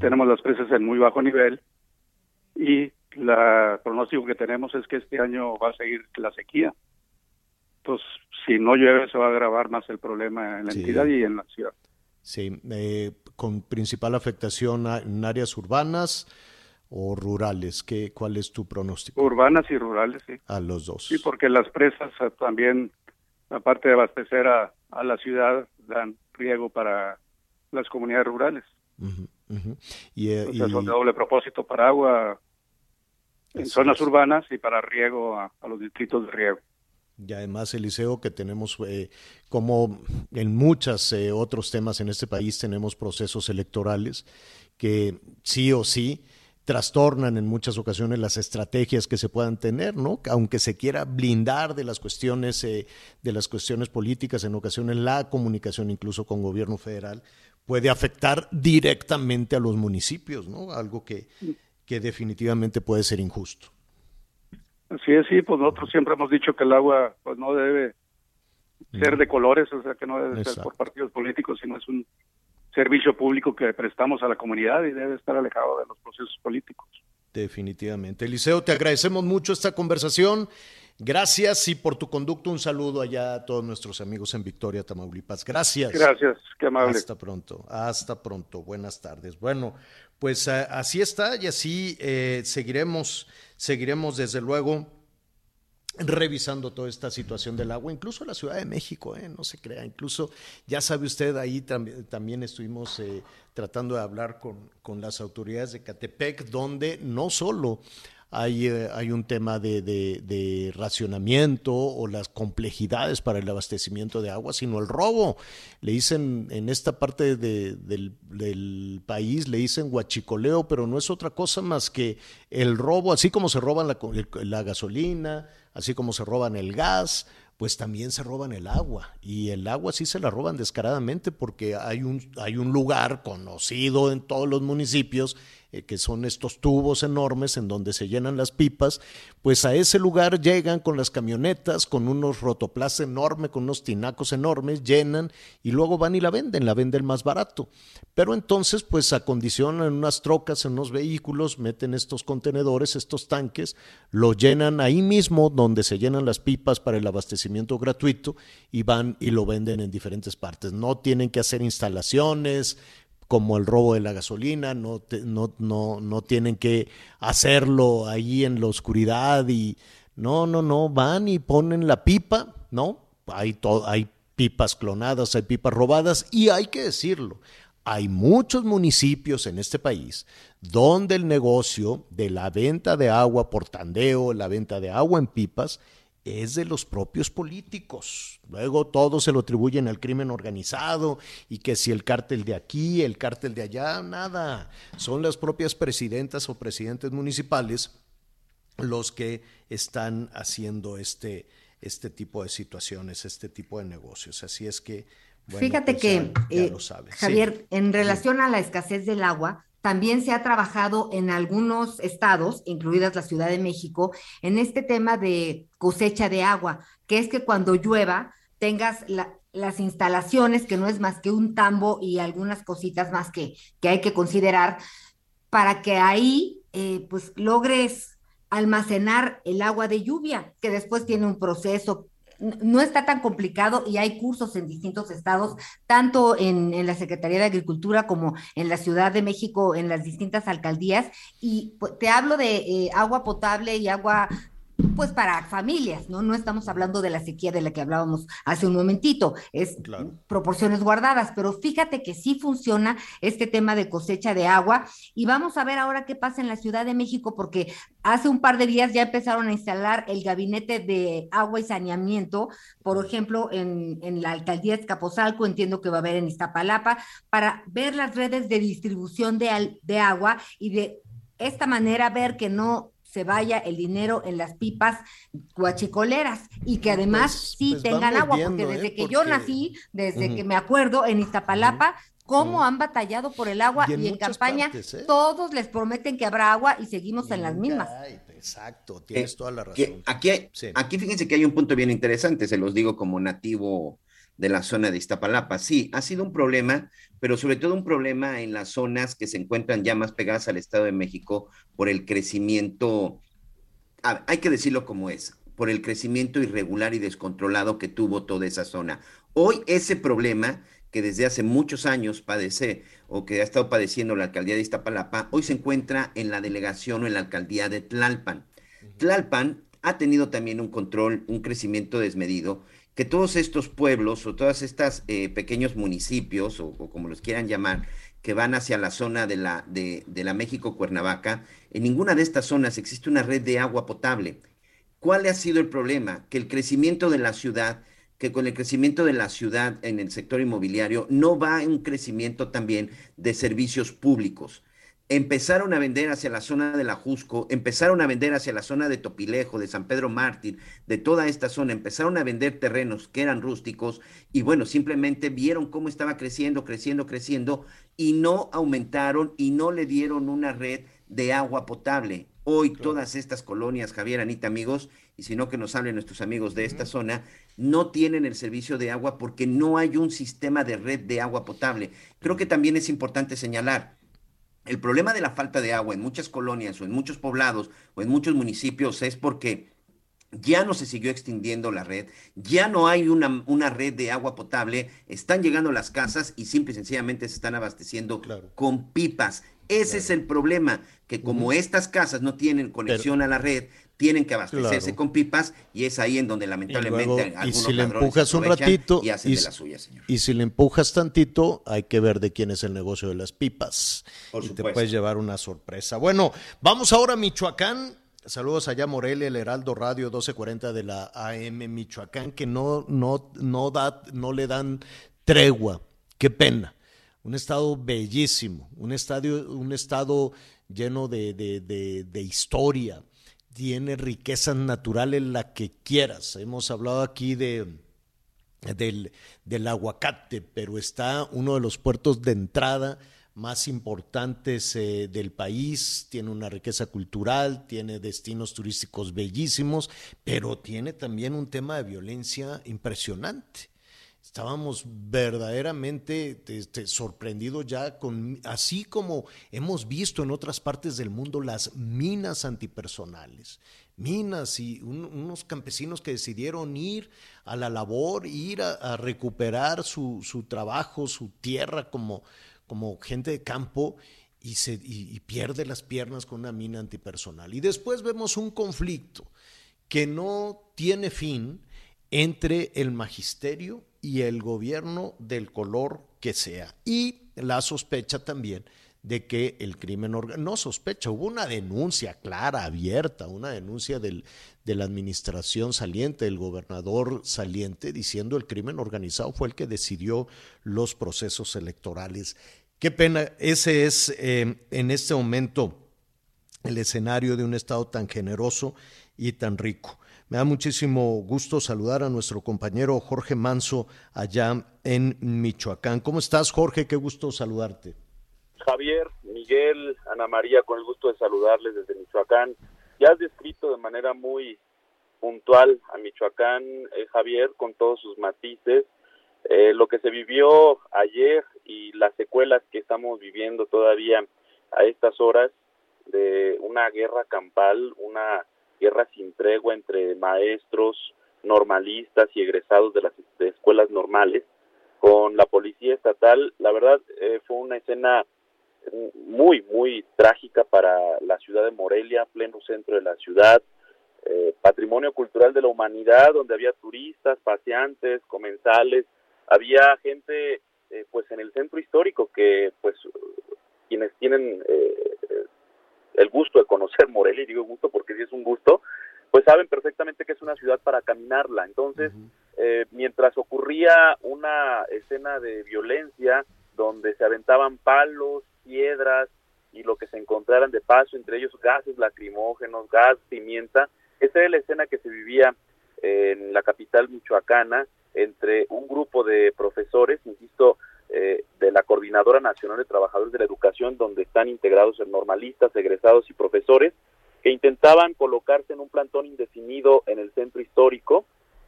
Tenemos las presas en muy bajo nivel y la pronóstico que tenemos es que este año va a seguir la sequía. Entonces, si no llueve, se va a agravar más el problema en la Sí. entidad y en la ciudad. Sí, eh, con principal afectación en áreas urbanas o rurales. ¿Qué, ¿Cuál es tu pronóstico? Urbanas y rurales, sí. A los dos. Sí, porque las presas eh, también, aparte de abastecer a, a la ciudad, dan riego para las comunidades rurales. Ujú. Y, eh, son de doble propósito para agua en zonas es. urbanas y para riego a, a los distritos de riego. Y además, Eliseo, que tenemos, eh, como en muchos otros temas en este país, tenemos procesos electorales que sí o sí trastornan en muchas ocasiones las estrategias que se puedan tener, ¿no? Aunque se quiera blindar de las cuestiones, eh, de las cuestiones políticas, en ocasiones la comunicación incluso con gobierno federal puede afectar directamente a los municipios, ¿no? Algo que, que definitivamente puede ser injusto. Así es, sí, pues nosotros siempre hemos dicho que el agua pues no debe ser de colores, o sea, que no debe ser por partidos políticos, sino es un servicio público que prestamos a la comunidad y debe estar alejado de los procesos políticos. Definitivamente. Eliseo, te agradecemos mucho esta conversación. Gracias y por tu conducto un saludo allá a todos nuestros amigos en Victoria, Tamaulipas. Gracias. Gracias, qué amable. Hasta pronto, hasta pronto. Buenas tardes. Bueno, pues eh, así está y así eh, seguiremos, seguiremos desde luego revisando toda esta situación del agua, incluso la Ciudad de México, ¿eh? no se crea, incluso ya sabe usted, ahí también, estuvimos eh, tratando de hablar con, con las autoridades de Catepec, donde no solo hay, eh, hay un tema de, de- racionamiento o las complejidades para el abastecimiento de agua, sino el robo. Le dicen en esta parte de- del, país, le dicen huachicoleo, pero no es otra cosa más que el robo, así como se roban la, la gasolina, así como se roban el gas, pues también se roban el agua. Y el agua sí se la roban descaradamente porque hay un, hay un lugar conocido en todos los municipios, eh, que son estos tubos enormes en donde se llenan las pipas, pues a ese lugar llegan con las camionetas, con unos rotoplas enormes, con unos tinacos enormes, llenan y luego van y la venden, la venden más barato. Pero entonces pues acondicionan unas trocas, en unos vehículos, meten estos contenedores, estos tanques, lo llenan ahí mismo donde se llenan las pipas para el abastecimiento gratuito y van y lo venden en diferentes partes. No tienen que hacer instalaciones como el robo de la gasolina, no, no, no, no tienen que hacerlo ahí en la oscuridad y no, no, no, van y ponen la pipa, ¿no? Hay, to- hay pipas clonadas, hay pipas robadas y hay que decirlo, hay muchos municipios en este país donde el negocio de la venta de agua por tandeo, la venta de agua en pipas, es de los propios políticos. Luego todo se lo atribuyen al crimen organizado y que si el cártel de aquí, el cártel de allá, nada. Son las propias presidentas o presidentes municipales los que están haciendo este, este tipo de situaciones, este tipo de negocios. Así es que, bueno, Fíjate pues que, ya, ya eh, lo sabes. Sí. Javier, en relación a la escasez del agua, también se ha trabajado en algunos estados, incluidas la Ciudad de México, en este tema de cosecha de agua, que es que cuando llueva tengas la- las instalaciones, que no es más que un tambo y algunas cositas más que, que hay que considerar, para que ahí eh, pues logres almacenar el agua de lluvia, que después tiene un proceso no está tan complicado y hay cursos en distintos estados, tanto en, en la Secretaría de Agricultura como en la Ciudad de México, en las distintas alcaldías. Y pues, te hablo de eh, agua potable y agua pues para familias, ¿no? No estamos hablando de la sequía de la que hablábamos hace un momentito, es Claro. proporciones guardadas, pero fíjate que sí funciona este tema de cosecha de agua y vamos a ver ahora qué pasa en la Ciudad de México porque hace un par de días ya empezaron a instalar el gabinete de agua y saneamiento, por ejemplo, en, en la alcaldía de Escapozalco, entiendo que va a haber en Iztapalapa, para ver las redes de distribución de, al- de agua y de esta manera ver que no se vaya el dinero en las pipas guachicoleras y que además Pues- sí pues tengan agua, viendo, porque desde ¿eh? que yo nací, desde que me acuerdo en Iztapalapa, cómo han batallado por el agua Y y en campaña partes, ¿eh? todos les prometen que habrá agua y seguimos en las mismas. Ay, exacto, tienes toda la Que razón. aquí, hay- Sí. aquí fíjense que hay un punto bien interesante, se los digo como nativo de la zona de Iztapalapa. Sí, ha sido un problema, pero sobre todo un problema en las zonas que se encuentran ya más pegadas al Estado de México por el crecimiento, ah, hay que decirlo como es, por el crecimiento irregular y descontrolado que tuvo toda esa zona. Hoy ese problema que desde hace muchos años padece o que ha estado padeciendo la alcaldía de Iztapalapa, hoy se encuentra en la delegación o en la alcaldía de Tlalpan. Tlalpan ha tenido también un control, un crecimiento desmedido, que todos estos pueblos o todas estas eh, pequeños municipios, o, como los quieran llamar, que van hacia la zona de la, de, de la México Cuernavaca, en ninguna de estas zonas existe una red de agua potable. ¿Cuál ha sido el problema? Que el crecimiento de la ciudad que con el crecimiento de la ciudad en el sector inmobiliario no va un crecimiento también de servicios públicos. Empezaron a vender hacia la zona de la Jusco, empezaron a vender hacia la zona de Topilejo, de San Pedro Mártir, de toda esta zona, empezaron a vender terrenos que eran rústicos y bueno, simplemente vieron cómo estaba creciendo, creciendo, creciendo y no aumentaron y no le dieron una red de agua potable. Hoy todas estas colonias, Javier, Anita, amigos, y si no que nos hablen nuestros amigos de esta zona, no tienen el servicio de agua porque no hay un sistema de red de agua potable. Creo que también es importante señalar, el problema de la falta de agua en muchas colonias o en muchos poblados o en muchos municipios es porque ya no se siguió extendiendo la red, ya no hay una, una, red de agua potable, están llegando las casas y simple y sencillamente se están abasteciendo claro. con pipas. Ese claro. es el problema, que como uh -huh. estas casas no tienen conexión Pero, a la red, tienen que abastecerse claro. con pipas y es ahí en donde lamentablemente y, luego, algunos y si le empujas un ratito y hacen y, de la suya, señor. Y si le empujas tantito, hay que ver de quién es el negocio de las pipas. Por y supuesto. te puedes llevar una sorpresa. Bueno, vamos ahora a Michoacán. Saludos allá Morelia, el Heraldo Radio 1240 de la AM Michoacán, que no, no, no, da, no le dan tregua. Qué pena. Un estado bellísimo, un, estadio, un estado lleno de, de, de, de historia, tiene riquezas naturales la que quieras. Hemos hablado aquí de, del, del, aguacate, pero está uno de los puertos de entrada más importantes eh, del país, tiene una riqueza cultural, tiene destinos turísticos bellísimos, pero tiene también un tema de violencia impresionante estábamos verdaderamente sorprendidos ya con, así como hemos visto en otras partes del mundo las minas antipersonales, minas y un, unos campesinos que decidieron ir a la labor, ir a, recuperar su, su, trabajo, su tierra como, como gente de campo y, se, y pierde las piernas con una mina antipersonal. Y después vemos un conflicto que no tiene fin entre el magisterio y el gobierno del color que sea. Y la sospecha también de que el crimen no sospecha, hubo una denuncia clara, abierta, una denuncia del, de la administración saliente, del gobernador saliente, diciendo el crimen organizado fue el que decidió los procesos electorales. Qué pena, ese es eh, en este momento el escenario de un Estado tan generoso y tan rico. Me da muchísimo gusto saludar a nuestro compañero Jorge Manso allá en Michoacán. ¿Cómo estás, Jorge? Qué gusto saludarte. Javier, Miguel, Ana María, con el gusto de saludarles desde Michoacán. Ya has descrito de manera muy puntual a Michoacán, eh, Javier, con todos sus matices. Eh, lo que se vivió ayer y las secuelas que estamos viviendo todavía a estas horas de una guerra campal, una guerra sin tregua entre maestros, normalistas y egresados de las de escuelas normales con la policía estatal. La verdad eh, fue una escena muy, muy trágica para la ciudad de Morelia, pleno centro de la ciudad, eh, patrimonio cultural de la humanidad, donde había turistas, paseantes, comensales, había gente eh, pues en el centro histórico que pues quienes tienen eh, el gusto de conocer Morelia, y digo gusto porque sí es un gusto, pues saben perfectamente que es una ciudad para caminarla. Entonces, uh -huh. eh, mientras ocurría una escena de violencia donde se aventaban palos, piedras y lo que se encontraran de paso, entre ellos gases lacrimógenos, gas, pimienta, esa era la escena que se vivía en la capital michoacana entre un grupo de profesores, insisto, eh, de la Coordinadora Nacional de Trabajadores de la Educación, donde están integrados normalistas, egresados y profesores, que intentaban colocarse en un plantón indefinido en el centro histórico,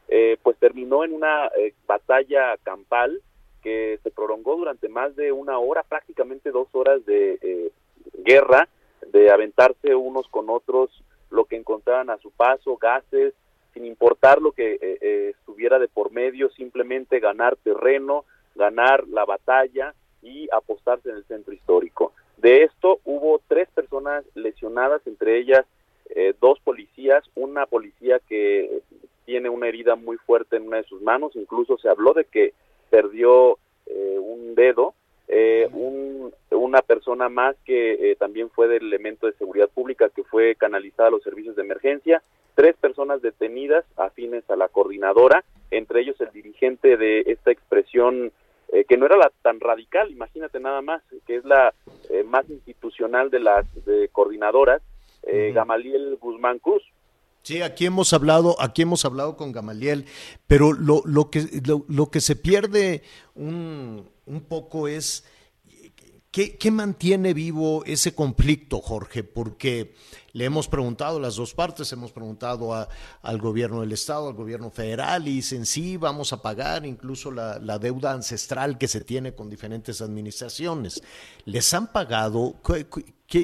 eh, pues terminó en una eh, batalla campal que se prolongó durante más de una hora, prácticamente dos horas de eh, guerra, de aventarse unos con otros lo que encontraban a su paso, gases, sin importar lo que eh, estuviera de por medio, simplemente ganar terreno, ganar la batalla y apostarse en el centro histórico. De esto hubo tres personas lesionadas, entre ellas eh, dos policías, una policía que tiene una herida muy fuerte en una de sus manos, incluso se habló de que perdió eh, un dedo, eh, un- una persona más que eh, también fue del elemento de seguridad pública que fue canalizada a los servicios de emergencia, tres personas detenidas afines a la coordinadora, entre ellos el dirigente de esta expresión eh, que no era la tan radical, imagínate nada más, que es la eh, más institucional de las de coordinadoras, eh, Gamaliel Guzmán Cruz. Sí, aquí hemos hablado, aquí hemos hablado con Gamaliel, pero lo, lo que lo, lo que se pierde un, un poco es ¿qué, qué mantiene vivo ese conflicto, Jorge? Porque le hemos preguntado a las dos partes, hemos preguntado a- al gobierno del estado, al gobierno federal, y dicen sí, vamos a pagar incluso la, deuda ancestral que se tiene con diferentes administraciones. ¿Les han pagado? ¿Qué,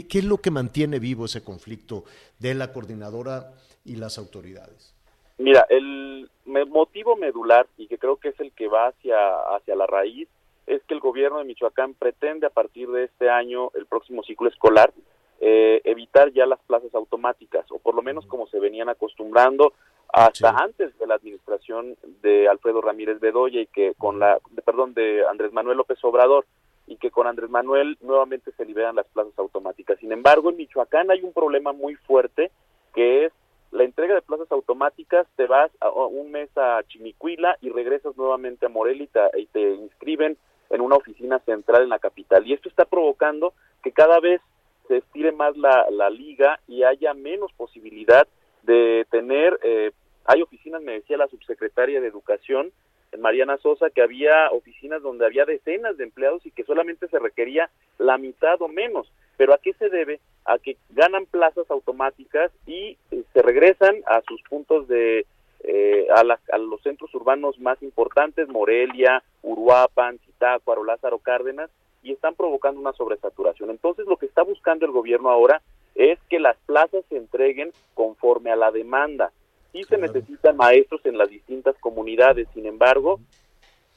qué- es lo que mantiene vivo ese conflicto de la coordinadora y las autoridades? Mira, el motivo medular y que creo que es el que va hacia hacia la raíz es que el gobierno de Michoacán pretende a partir de este año, el próximo ciclo escolar, eh, evitar ya las plazas automáticas o por lo menos como se venían acostumbrando hasta antes de la administración de Alfredo Ramírez Bedoya y que con la, de- perdón, de Andrés Manuel López Obrador y que con Andrés Manuel nuevamente se liberan las plazas automáticas. Sin embargo, en Michoacán hay un problema muy fuerte que es la entrega de plazas automáticas, te vas a, a un mes a Chimicuila y regresas nuevamente a te, y te inscriben en una oficina central en la capital. Y esto está provocando que cada vez se estire más la, la liga y haya menos posibilidad de tener, eh, hay oficinas, me decía la subsecretaria de Educación, Mariana Sosa, que había oficinas donde había decenas de empleados y que solamente se requería la mitad o menos. Pero ¿a qué se debe? A que ganan plazas automáticas y eh, se regresan a sus puntos de, eh, a, las- a los centros urbanos más importantes, Morelia, Uruapan, Zitácuaro, Lázaro Cárdenas, y están provocando una sobresaturación. Entonces lo que está buscando el gobierno ahora es que las plazas se entreguen conforme a la demanda. Sí se necesitan maestros en las distintas comunidades, sin embargo,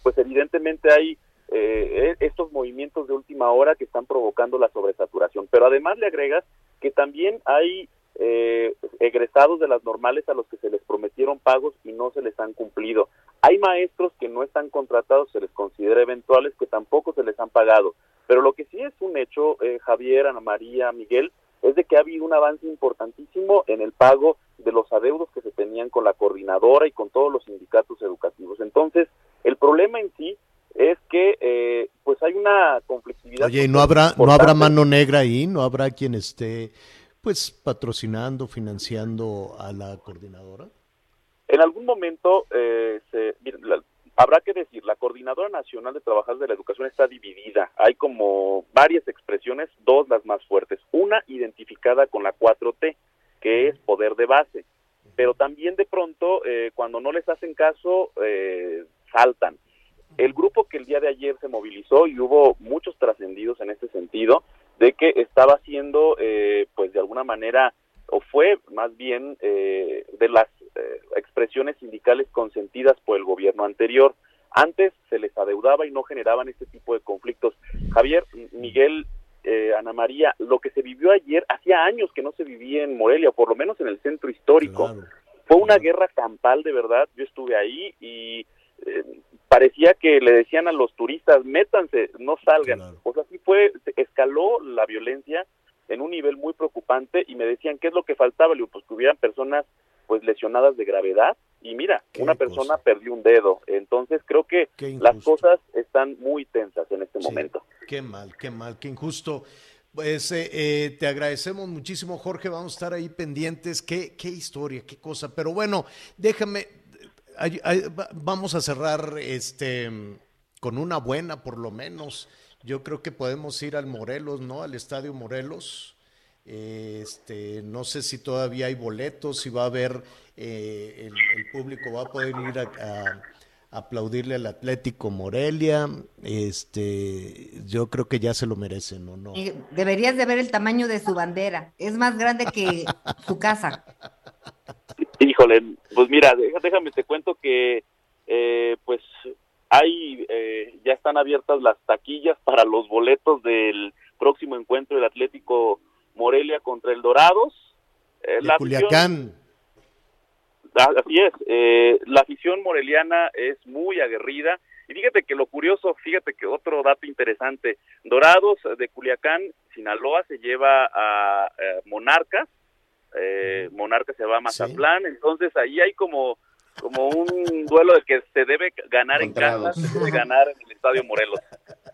pues evidentemente hay eh, e- estos movimientos de última hora que están provocando la sobresaturación. Pero además le agregas que también hay eh, egresados de las normales a los que se les prometieron pagos y no se les han cumplido. Hay maestros que no están contratados, se les considera eventuales, que tampoco se les han pagado. Pero lo que sí es un hecho, eh, Javier, Ana María, Miguel, es de que ha habido un avance importantísimo en el pago de los adeudos que se tenían con la coordinadora y con todos los sindicatos educativos. Entonces, el problema en sí es que eh, pues hay una conflictividad. Oye, ¿y no habrá, no habrá mano negra ahí? ¿No habrá quien esté pues patrocinando, financiando a la coordinadora? En algún momento, eh, se, mira, la- habrá que decir, la Coordinadora Nacional de Trabajadores de la Educación está dividida. Hay como varias expresiones, dos las más fuertes. Una identificada con la 4T, que es poder de base. Pero también de pronto, eh, cuando no les hacen caso, eh, saltan. El grupo que el día de ayer se movilizó y hubo muchos trascendidos en este sentido, de que estaba haciendo, eh, pues de alguna manera, o fue más bien eh, de las eh, expresiones sindicales consentidas por el gobierno anterior. Antes se les adeudaba y no generaban este tipo de conflictos. Javier, Miguel, eh, Ana María, lo que se vivió ayer, hacía años que no se vivía en Morelia, o por lo menos en el centro histórico. Fue una guerra campal, de verdad. Yo estuve ahí y eh, parecía que le decían a los turistas, métanse, no salgan. O sea, así fue, escaló la violencia en un nivel muy preocupante y me decían, ¿qué es lo que faltaba? Le digo, pues que hubieran personas pues lesionadas de gravedad y mira, una persona perdió un dedo. Entonces creo que las cosas están muy tensas en este momento. Qué mal, qué mal, qué injusto. Pues eh, eh, te agradecemos muchísimo, Jorge. Vamos a estar ahí pendientes. Qué, qué historia, qué cosa. Pero bueno, déjame, vamos a cerrar este con una buena, por lo menos. Yo creo que podemos ir al Morelos, ¿no? Al Estadio Morelos. Este, no sé si todavía hay boletos, si va a haber, eh, el, el público va a poder ir a, aplaudirle al Atlético Morelia. Este, yo creo que ya se lo merecen, ¿o no? Deberías de ver el tamaño de su bandera. Es más grande que su casa. Híjole, pues mira, déjame te cuento que eh, pues hay eh, ya están abiertas las taquillas para los boletos del próximo encuentro del Atlético Morelia contra el Dorados. Eh, De la afición- Culiacán. Ah, Así es, eh, la afición moreliana es muy aguerrida. Y fíjate que lo curioso, fíjate que otro dato interesante, Dorados de Culiacán, Sinaloa se lleva a, eh, Monarcas, eh, Monarcas se va a Mazatlán, entonces ahí hay como como un duelo de que se debe ganar en casa, se debe ganar en el Estadio Morelos.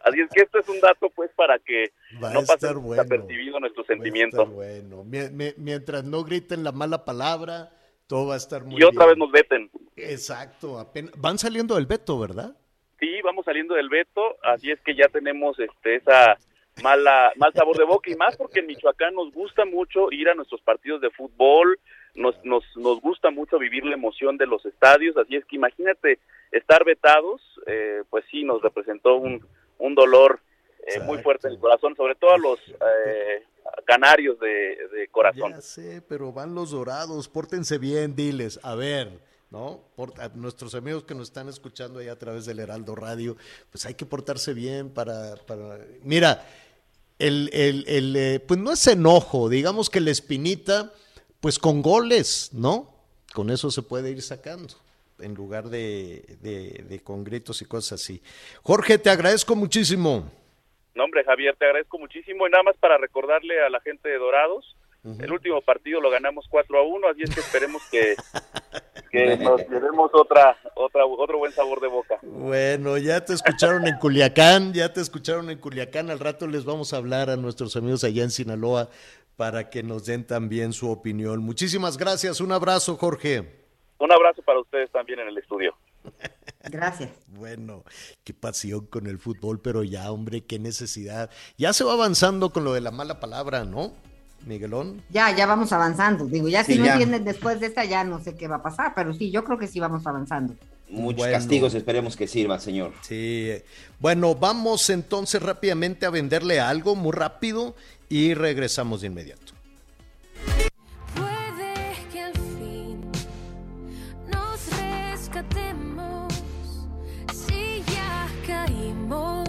Así es que esto es un dato pues para que Va no pase bueno. desapercibido nuestro sentimiento. bueno. Mientras no griten la mala palabra, todo va a estar muy Y otra vez bien. nos veten. Exacto, apenas, van saliendo del veto, ¿verdad? Sí, vamos saliendo del veto, así es que ya tenemos este esa mala mal sabor de boca y más porque en Michoacán nos gusta mucho ir a nuestros partidos de fútbol, nos nos nos gusta mucho vivir la emoción de los estadios, así es que imagínate estar vetados, eh, pues sí nos representó un un dolor eh, muy fuerte en el corazón, sobre todo a los eh, canarios de, de corazón. Ya sé, pero van los dorados, pórtense bien, diles, a ver, ¿no? Por, a nuestros amigos que nos están escuchando ahí a través del Heraldo Radio, pues hay que portarse bien para, para... mira, el, el, el, eh, pues no es enojo, digamos que la espinita, pues con goles, ¿no? Con eso se puede ir sacando, en lugar de, de, de con gritos y cosas así. Jorge, te agradezco muchísimo. No, hombre, Javier, te agradezco muchísimo. Y nada más para recordarle a la gente de Dorados, el último partido lo ganamos 4 a 1, así es que esperemos que, que nos llevemos otra, otra, otro buen sabor de boca. Bueno, ya te escucharon en Culiacán, ya te escucharon en Culiacán. Al rato les vamos a hablar a nuestros amigos allá en Sinaloa para que nos den también su opinión. Muchísimas gracias, un abrazo, Jorge. Un abrazo para ustedes también en el estudio. Gracias. Bueno, qué pasión con el fútbol, pero ya, hombre, qué necesidad. Ya se va avanzando con lo de la mala palabra, ¿no, Miguelón? Ya, ya vamos avanzando. Digo, ya si no entienden después de esta, ya no sé qué va a pasar, pero sí, yo creo que sí vamos avanzando. Muchos Bueno. castigos esperemos que sirva, señor. Sí. Bueno, vamos entonces rápidamente a venderle algo, muy rápido, y regresamos de inmediato. Puede que al fin nos rescatemos. Si ya caímos,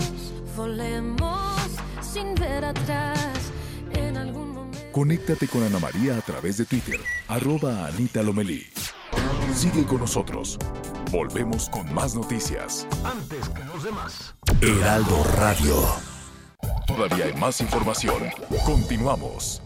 volemos sin ver atrás. Conéctate con Ana María a través de Twitter, arroba Anita Lomelí. Sigue con nosotros. Volvemos con más noticias. Antes que los demás. Heraldo Radio. Todavía hay más información. Continuamos.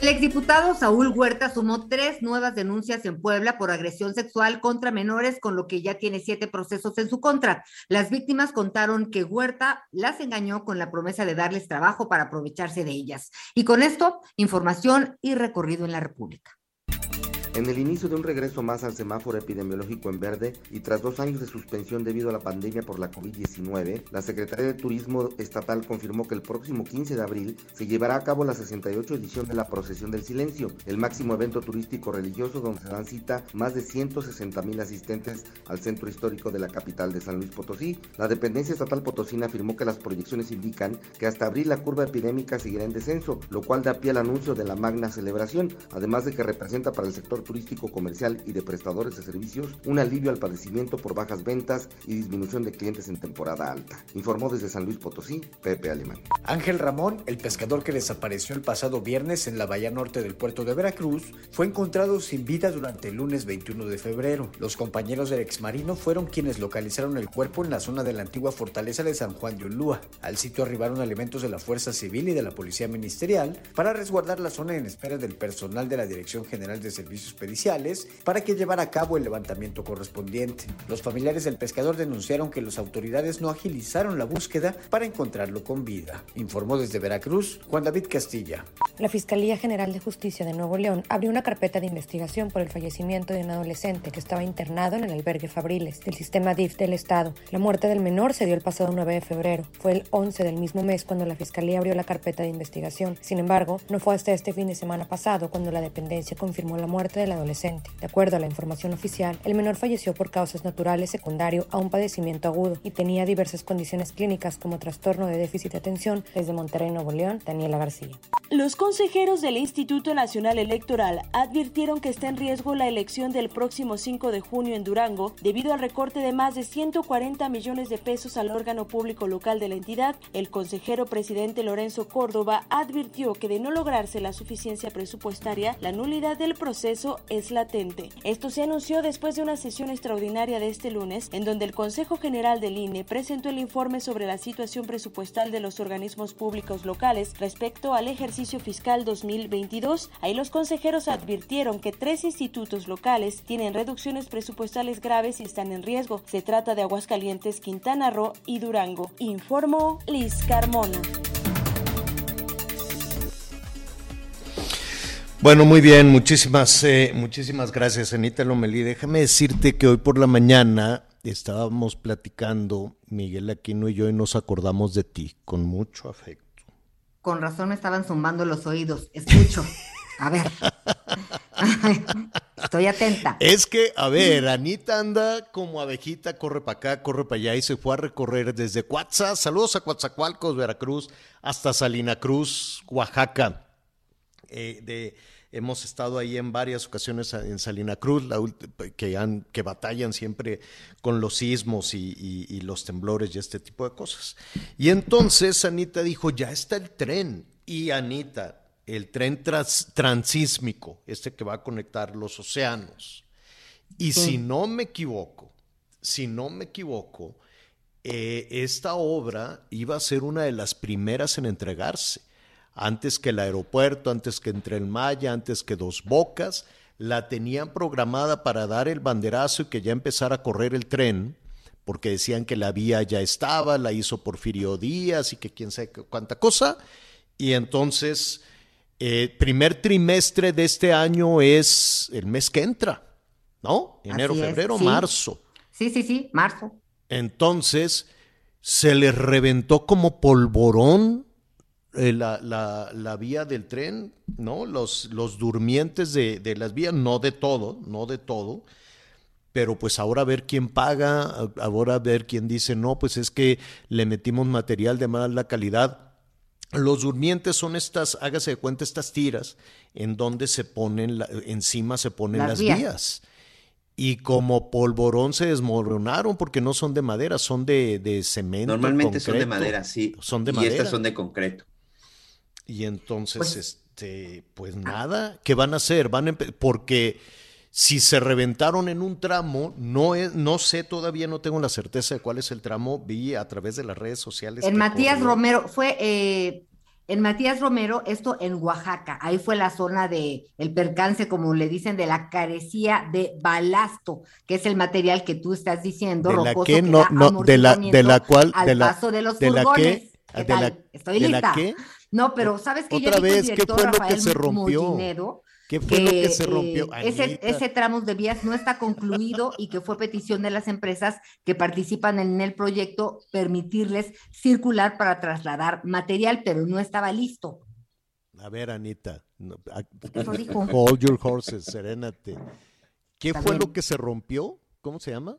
El exdiputado Saúl Huerta sumó tres nuevas denuncias en Puebla por agresión sexual contra menores, con lo que ya tiene siete procesos en su contra. Las víctimas contaron que Huerta las engañó con la promesa de darles trabajo para aprovecharse de ellas. Y con esto, información y recorrido en la República. En el inicio de un regreso más al semáforo epidemiológico en verde y tras dos años de suspensión debido a la pandemia por la COVID-19, la Secretaría de Turismo Estatal confirmó que el próximo 15 de abril se llevará a cabo la 68 edición de la Procesión del Silencio, el máximo evento turístico religioso donde se dan cita más de 160 mil asistentes al centro histórico de la capital de San Luis Potosí. La dependencia estatal potosina afirmó que las proyecciones indican que hasta abril la curva epidémica seguirá en descenso, lo cual da pie al anuncio de la magna celebración, además de que representa para el sector turístico comercial y de prestadores de servicios un alivio al padecimiento por bajas ventas y disminución de clientes en temporada alta. Informó desde San Luis Potosí, Pepe Alemán. Ángel Ramón, el pescador que desapareció el pasado viernes en la bahía norte del puerto de Veracruz, fue encontrado sin vida durante el lunes 21 de febrero. Los compañeros del exmarino fueron quienes localizaron el cuerpo en la zona de la antigua fortaleza de San Juan de Ulúa. Al sitio arribaron elementos de la Fuerza Civil y de la Policía Ministerial para resguardar la zona en espera del personal de la Dirección General de Servicios Periciales para que llevara a cabo el levantamiento correspondiente. Los familiares del pescador denunciaron que las autoridades no agilizaron la búsqueda para encontrarlo con vida. Informó desde Veracruz Juan David Castilla. La Fiscalía General de Justicia de Nuevo León abrió una carpeta de investigación por el fallecimiento de un adolescente que estaba internado en el albergue Fabriles del sistema DIF del Estado. La muerte del menor se dio el pasado 9 de febrero. Fue el 11 del mismo mes cuando la Fiscalía abrió la carpeta de investigación. Sin embargo, no fue hasta este fin de semana pasado cuando la dependencia confirmó la muerte del adolescente. De acuerdo a la información oficial, el menor falleció por causas naturales secundario a un padecimiento agudo y tenía diversas condiciones clínicas como trastorno de déficit de atención. Desde Monterrey, Nuevo León, Daniela García. Los consejeros del Instituto Nacional Electoral advirtieron que está en riesgo la elección del próximo 5 de junio en Durango debido al recorte de más de 140 millones de pesos al órgano público local de la entidad. El consejero presidente Lorenzo Córdoba advirtió que de no lograrse la suficiencia presupuestaria, la nulidad del proceso es latente. Esto se anunció después de una sesión extraordinaria de este lunes en donde el Consejo General del INE presentó el informe sobre la situación presupuestal de los organismos públicos locales respecto al ejercicio fiscal 2022. Ahí los consejeros advirtieron que tres institutos locales tienen reducciones presupuestales graves y están en riesgo. Se trata de Aguascalientes, Quintana Roo y Durango. Informó Liz Carmona. Bueno, muy bien, muchísimas, eh, muchísimas gracias, Anita Lomelí. Déjame decirte que hoy por la mañana estábamos platicando, Miguel Aquino y yo, y nos acordamos de ti con mucho afecto. Con razón me estaban zumbando los oídos. Escucho. A ver. Estoy atenta. Es que, a ver, Anita anda como abejita, corre para acá, corre para allá y se fue a recorrer desde Cuatza, saludos a Coatzacoalcos, Veracruz, hasta Salina Cruz, Oaxaca. Eh, de, hemos estado ahí en varias ocasiones en Salina Cruz, la, que, han, que batallan siempre con los sismos y, y, y los temblores y este tipo de cosas. Y entonces Anita dijo, ya está el tren. Y Anita, el tren trans, transísmico, este que va a conectar los océanos. Y sí. si no me equivoco, si no me equivoco, eh, esta obra iba a ser una de las primeras en entregarse. Antes que el aeropuerto, antes que entre el Maya, antes que Dos Bocas, la tenían programada para dar el banderazo y que ya empezara a correr el tren, porque decían que la vía ya estaba, la hizo Porfirio Díaz y que quién sabe cuánta cosa. Y entonces eh, primer trimestre de este año es el mes que entra, ¿no? Enero, Así es, febrero, sí. marzo. Sí, sí, sí, marzo. Entonces se les reventó como polvorón eh, la, la, la, vía del tren, ¿no? Los, los durmientes de, de, las vías, no de todo, no de todo. Pero pues ahora a ver quién paga, ahora a ver quién dice, no, pues es que le metimos material de mala calidad. Los durmientes son estas, hágase de cuenta, estas tiras en donde se ponen, la, encima se ponen las, las vías. vías. Y como polvorón se desmoronaron porque no son de madera, son de, de cemento. Normalmente concreto. son de madera, sí. Son de y madera. estas son de concreto. Y entonces, pues, este, pues nada, ¿qué van a hacer? Van a porque si se reventaron en un tramo, no, es, no sé, todavía no tengo la certeza de cuál es el tramo, vi a través de las redes sociales. En Matías corrió. Romero, fue eh, en Matías Romero, esto en Oaxaca, ahí fue la zona de el percance, como le dicen, de la carecía de balasto, que es el material que tú estás diciendo, de la que, no, no, de la, de la cual, al de la, paso de los de la que, de la, Estoy de lista. la que, no, pero ¿sabes que Otra yo vez, ¿qué fue lo Rafael que se rompió? Mollinedo, ¿Qué fue que, lo que se rompió? Eh, ese, ese tramo de vías no está concluido y que fue petición de las empresas que participan en el proyecto permitirles circular para trasladar material, pero no estaba listo. A ver, Anita, no, Eso dijo. hold your horses, serénate. ¿Qué fue lo que se rompió? ¿Cómo se llama?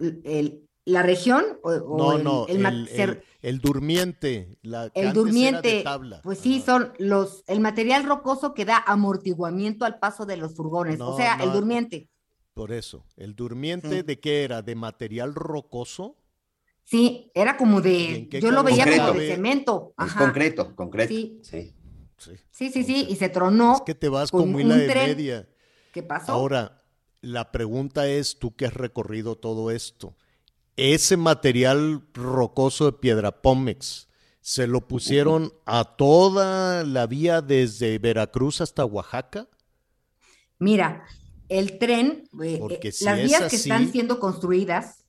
El, ¿La región o, o No, el, no, el el, ma- el- ser- el durmiente. La que el antes era de durmiente? tabla. Pues sí, son los el material rocoso que da amortiguamiento al paso de los furgones, No, o sea, el durmiente. Por eso. ¿El durmiente Sí. de qué era? ¿De material rocoso? Sí, era como ¿Y de, yo lo veía como de cemento. Es concreto, concreto. Sí. Sí. Sí. Sí, sí, sí, y se tronó. Es que te vas con como hila un de tren. media. ¿Qué pasó? Ahora, la pregunta es, tú que has recorrido todo esto, ese material rocoso de piedra Pómex, ¿se lo pusieron a toda la vía desde Veracruz hasta Oaxaca? Mira, el tren, eh, eh, si las vías que están siendo construidas,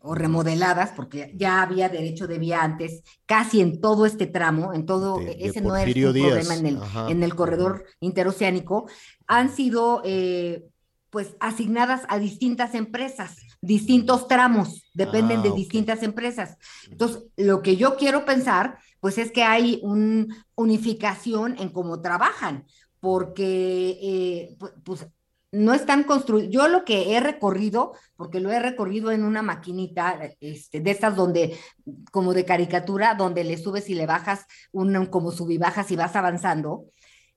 o remodeladas, porque ya había derecho de vía antes, casi en todo este tramo, en todo, De- de ese no es un Díaz, problema en el, en el corredor interoceánico, han sido eh, pues asignadas a distintas empresas, distintos tramos, dependen Ah, de ok. distintas empresas. Entonces, lo que yo quiero pensar, pues es que hay una unificación en cómo trabajan, porque eh, pu- pues no están construidos. Yo lo que he recorrido, porque lo he recorrido en una maquinita este, de estas donde, como de caricatura, donde le subes y le bajas, un, como subibajas y vas avanzando.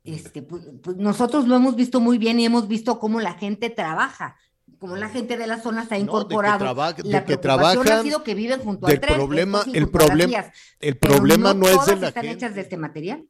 Este, pues, pues, nosotros lo hemos visto muy bien y hemos visto cómo la gente trabaja, cómo la gente de la zona se ha No, de que incorporado. traba- de que preocupación trabajan ha sido que viven junto al tren, problema- el las el problema no es de la están gente. hechas de este material.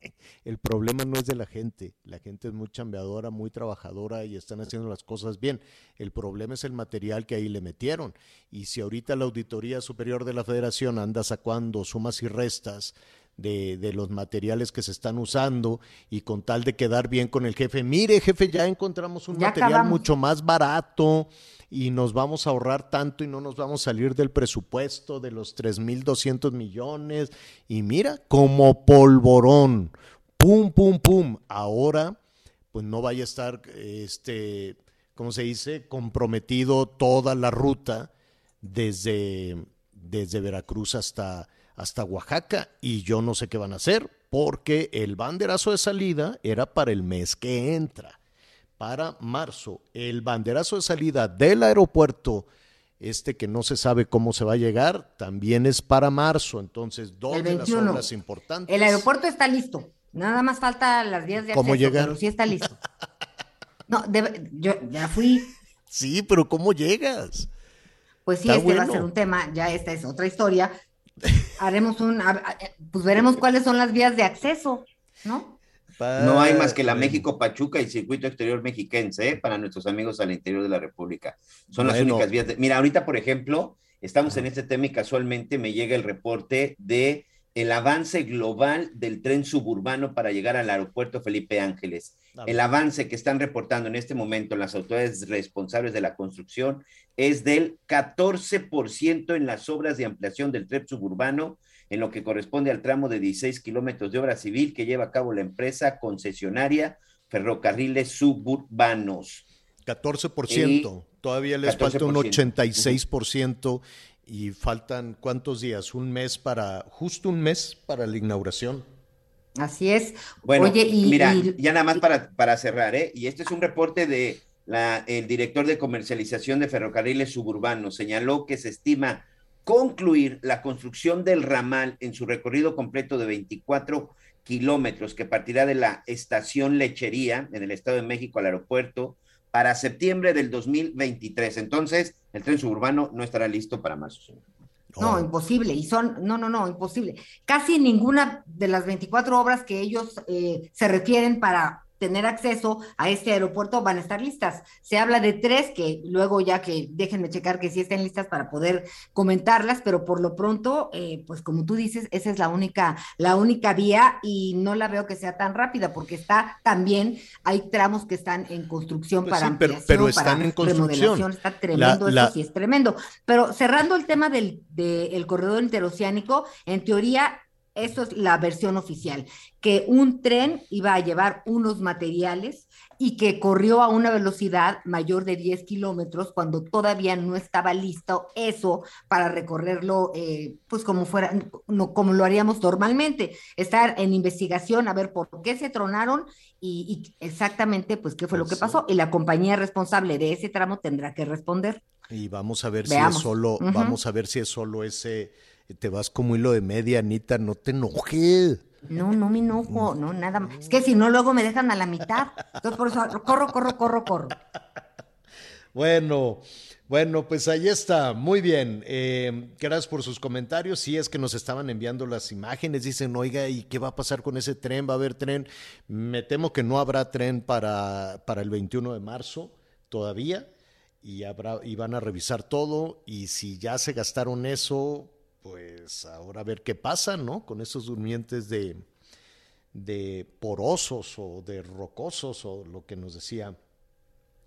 El problema no es de la gente. La gente es muy chambeadora, muy trabajadora y están haciendo las cosas bien. El problema es el material que ahí le metieron. Y si ahorita la Auditoría Superior de la Federación anda sacando sumas y restas de, de los materiales que se están usando y con tal de quedar bien con el jefe, mire jefe, ya encontramos un Ya material acabamos. mucho más barato y nos vamos a ahorrar tanto y no nos vamos a salir del presupuesto de los 3.200 millones. Y mira, como polvorón, pum, pum, pum. Ahora, pues no vaya a estar, este, ¿cómo se dice? Comprometido toda la ruta desde, desde Veracruz hasta, hasta Oaxaca. Y yo no sé qué van a hacer, porque el banderazo de salida era para el mes que entra para marzo. El banderazo de salida del aeropuerto, este que no se sabe cómo se va a llegar, también es para marzo. Entonces, dos de las 21. obras importantes. El aeropuerto está listo. Nada más falta las vías de ¿Cómo acceso, llegar? pero sí está listo. No, yo ya fui, Sí, pero ¿cómo llegas? pues sí, Está este va a ser un tema, ya esta es otra historia. Haremos un, pues veremos cuáles son las vías de acceso, ¿no? No hay más que la. México-Pachuca y Circuito Exterior Mexiquense, ¿eh? para nuestros amigos al interior de la República. Son las únicas vías. de- Mira, ahorita, por ejemplo, estamos en este tema y casualmente me llega el reporte de el avance global del tren suburbano para llegar al aeropuerto Felipe Ángeles. El avance que están reportando en este momento las autoridades responsables de la construcción es del 14% en las obras de ampliación del tren suburbano, en lo que corresponde al tramo de 16 kilómetros de obra civil que lleva a cabo la empresa concesionaria Ferrocarriles Suburbanos. 14%. Todavía les falta un 14%. 86% y faltan cuántos días? Un mes para, justo un mes para la inauguración. Así es. Bueno, Oye, y, mira, y- ya nada más para, para cerrar, ¿eh? Y este es un reporte de la, el director de comercialización de ferrocarriles suburbanos. Señaló que se estima concluir la construcción del ramal en su recorrido completo de 24 kilómetros que partirá de la estación Lechería en el Estado de México al aeropuerto para septiembre del 2023. Entonces, el tren suburbano no estará listo para marzo. No, imposible. Y son, no, no, no, imposible. Casi ninguna de las 24 obras que ellos eh, se refieren para tener acceso a este aeropuerto van a estar listas. Se habla de tres que luego ya que déjenme checar que sí estén listas para poder comentarlas, pero por lo pronto, eh, pues como tú dices, esa es la única, la única vía y no la veo que sea tan rápida porque está también, hay tramos que están en construcción Pues para sí, pero- ampliación, pero están para en construcción. remodelación, está tremendo, La- la- eso sí es tremendo. Pero cerrando el tema del, del corredor interoceánico, en teoría, eso es la versión oficial, que un tren iba a llevar unos materiales y que corrió a una velocidad mayor de 10 kilómetros cuando todavía no estaba listo eso para recorrerlo, eh, pues como fuera, no, como lo haríamos normalmente, estar en investigación a ver por qué se tronaron y, y exactamente pues qué fue lo que pasó y la compañía responsable de ese tramo tendrá que responder. Y vamos a ver Veamos. si es solo, Ujú. vamos a ver si es solo ese, te vas como hilo de media, Anita, no te enojes. No, no me enojo, no, nada más. Es que si no, luego me dejan a la mitad. Entonces, por eso, corro, corro, corro, corro. Bueno, bueno, pues ahí está, muy bien. Eh, gracias por sus comentarios. Sí, es que nos estaban enviando las imágenes. Dicen, oiga, ¿y qué va a pasar con ese tren? ¿Va a haber tren? Me temo que no habrá tren para, para el 21 de marzo todavía. Y, habrá, y van a revisar todo. Y si ya se gastaron eso, pues ahora a ver qué pasa, ¿no? Con esos durmientes de, de porosos o de rocosos o lo que nos decía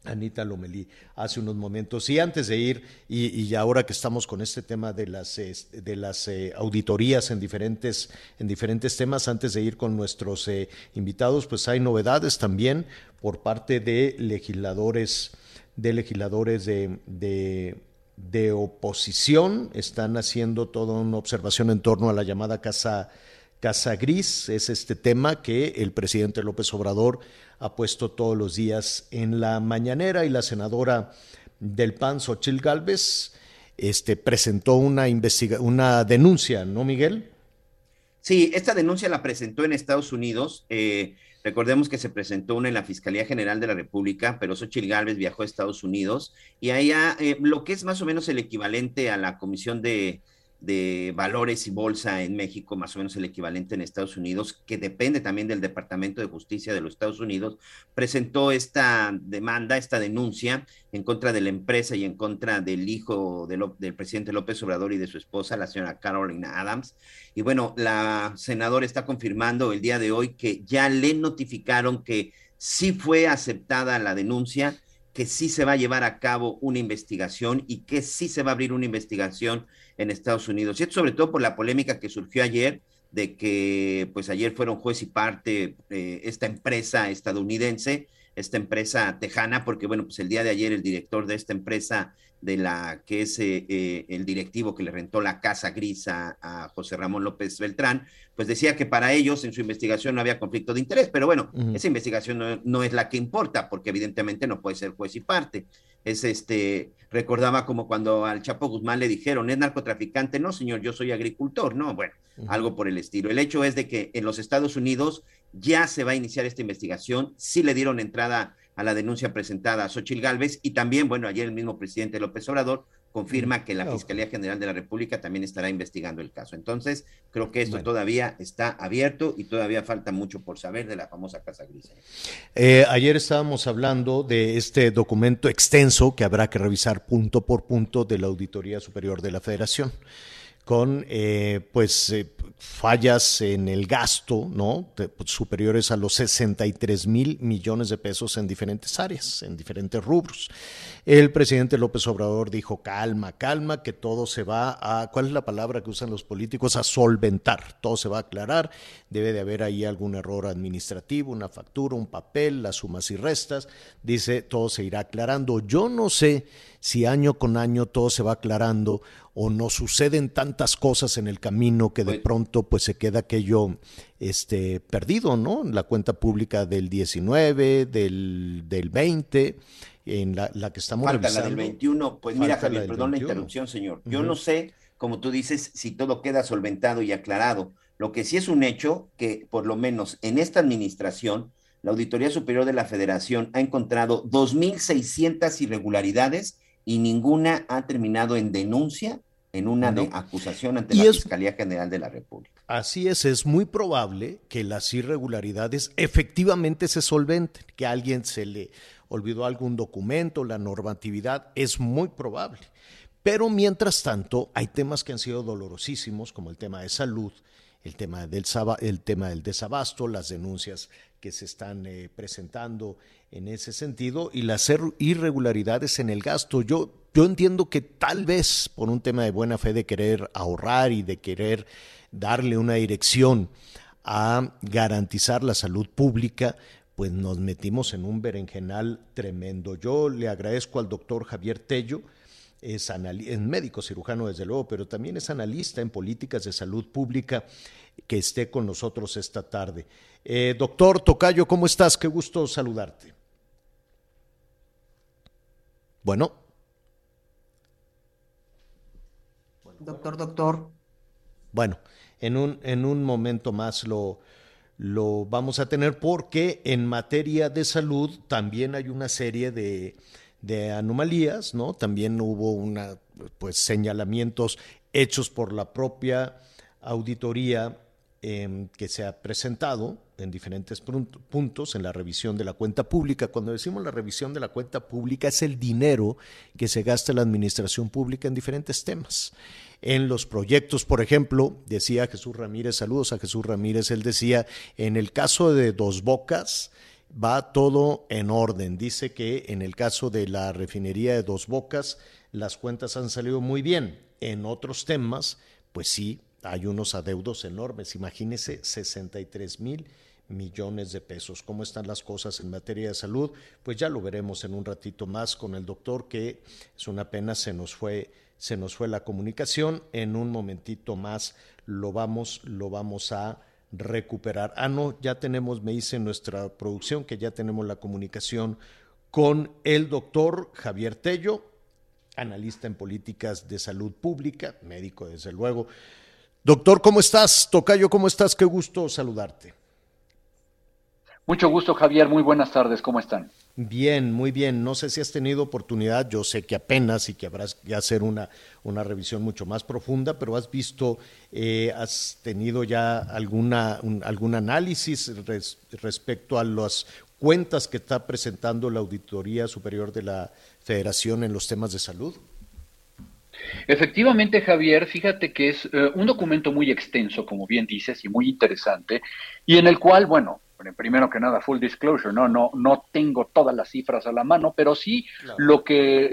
Anita Lomelí hace unos momentos. Y antes de ir, y, ahora que estamos con este tema de las, este, de las eh, auditorías en diferentes, en diferentes temas, antes de ir con nuestros eh, invitados, pues hay novedades también por parte de legisladores, de legisladores de, de, de oposición. Están haciendo toda una observación en torno a la llamada casa, casa gris. Es este tema que el presidente López Obrador ha puesto todos los días en la mañanera y la senadora del PAN, Xochil Gálvez, este, presentó una, investiga una denuncia, ¿no, Miguel? Sí, esta denuncia la presentó en Estados Unidos. Eh, recordemos que se presentó una en la Fiscalía General de la República, pero Xochil Gálvez viajó a Estados Unidos y allá eh, lo que es más o menos el equivalente a la Comisión de, de valores y bolsa en México, más o menos el equivalente en Estados Unidos, que depende también del Departamento de Justicia de los Estados Unidos, presentó esta demanda, esta denuncia en contra de la empresa y en contra del hijo del presidente López Obrador y de su esposa, la señora Carolina Adams. Y bueno, la senadora está confirmando el día de hoy que ya le notificaron que sí fue aceptada la denuncia que sí se va a llevar a cabo una investigación y que sí se va a abrir una investigación en Estados Unidos. Y esto sobre todo por la polémica que surgió ayer de que pues ayer fueron juez y parte eh, esta empresa estadounidense, esta empresa tejana, porque bueno, pues el día de ayer el director de esta empresa, de la que es eh, eh, el directivo que le rentó la casa gris a, a, José Ramón López Beltrán, pues decía que para ellos en su investigación no había conflicto de interés, pero bueno, uh -huh. esa investigación no, no, es la que importa, porque evidentemente no puede ser juez y parte. Es este, recordaba como cuando al Chapo Guzmán le dijeron, ¿es narcotraficante? No, señor, yo soy agricultor, no, bueno, uh -huh. algo por el estilo. El hecho es de que en los Estados Unidos ya se va a iniciar esta investigación, sí le dieron entrada a la denuncia presentada a Xochil Gálvez y también, bueno, ayer el mismo presidente López Obrador confirma que la Fiscalía General de la República también estará investigando el caso. Entonces, creo que esto bueno. todavía está abierto y todavía falta mucho por saber de la famosa Casa Gris. Eh, ayer estábamos hablando de este documento extenso que habrá que revisar punto por punto de la Auditoría Superior de la Federación con eh, pues eh, fallas en el gasto, ¿no? Pues, superiores a los 63 mil millones de pesos en diferentes áreas, en diferentes rubros. El presidente López Obrador dijo, calma, calma, que todo se va a, ¿cuál es la palabra que usan los políticos? A solventar, todo se va a aclarar, debe de haber ahí algún error administrativo, una factura, un papel, las sumas y restas, dice, todo se irá aclarando. Yo no sé si año con año todo se va aclarando o no suceden tantas cosas en el camino que de pronto pues se queda aquello este perdido, ¿no? La cuenta pública del 19, del, del 20, en la, la que estamos Falta revisando. la del 21, pues Falta mira Javier, perdón 21. la interrupción, señor. Yo no sé, como tú dices, si todo queda solventado y aclarado. Lo que sí es un hecho que por lo menos en esta administración la Auditoría Superior de la Federación ha encontrado 2.600 irregularidades y ninguna ha terminado en denuncia, en una de No. acusación ante Y la es- Fiscalía General de la República. Así es, es muy probable que las irregularidades efectivamente se solventen, que a alguien se le olvidó algún documento, la normatividad, es muy probable. Pero mientras tanto, hay temas que han sido dolorosísimos, como el tema de salud, el tema del, el tema del desabasto, las denuncias que se están eh, presentando en ese sentido y las irregularidades en el gasto. Yo, yo entiendo que tal vez por un tema de buena fe de querer ahorrar y de querer darle una dirección a garantizar la salud pública, pues nos metimos en un berenjenal tremendo. Yo le agradezco al doctor Javier Tello, es médico cirujano desde luego, pero también es analista en políticas de salud pública que esté con nosotros esta tarde. Eh, doctor Tocayo, ¿cómo estás? Qué gusto saludarte. Bueno, Doctor, doctor. Bueno, en un, en un momento más lo, lo vamos a tener porque en materia de salud también hay una serie de, de anomalías, ¿no? También hubo una, pues, señalamientos hechos por la propia auditoría eh, que se ha presentado en diferentes puntos en la revisión de la cuenta pública. Cuando decimos la revisión de la cuenta pública es el dinero que se gasta la administración pública en diferentes temas. En los proyectos, por ejemplo, decía Jesús Ramírez, saludos a Jesús Ramírez, él decía, en el caso de Dos Bocas, va todo en orden. Dice que en el caso de la refinería de Dos Bocas, las cuentas han salido muy bien. En otros temas, pues sí, hay unos adeudos enormes. Imagínese 63 mil millones de pesos. ¿Cómo están las cosas en materia de salud? Pues ya lo veremos en un ratito más con el doctor, que es una pena, se nos fue, se nos fue la comunicación. En un momentito más lo vamos, lo vamos a recuperar. Ah, no, ya tenemos, me dice nuestra producción, que ya tenemos la comunicación con el doctor Javier Tello, analista en políticas de salud pública, médico desde luego. Doctor, ¿cómo estás? Tocayo, ¿cómo estás? Qué gusto saludarte. Mucho gusto, Javier. Muy buenas tardes. ¿Cómo están? Bien, muy bien. No sé si has tenido oportunidad, yo sé que apenas y que habrás que hacer una, una revisión mucho más profunda, pero has visto, eh, has tenido ya alguna, algún análisis respecto a las cuentas que está presentando la Auditoría Superior de la Federación en los temas de salud. Efectivamente, Javier, fíjate que es eh, un documento muy extenso, como bien dices, y muy interesante, y en el cual, bueno, primero que nada, full disclosure, no, no, no tengo todas las cifras a la mano, pero sí lo que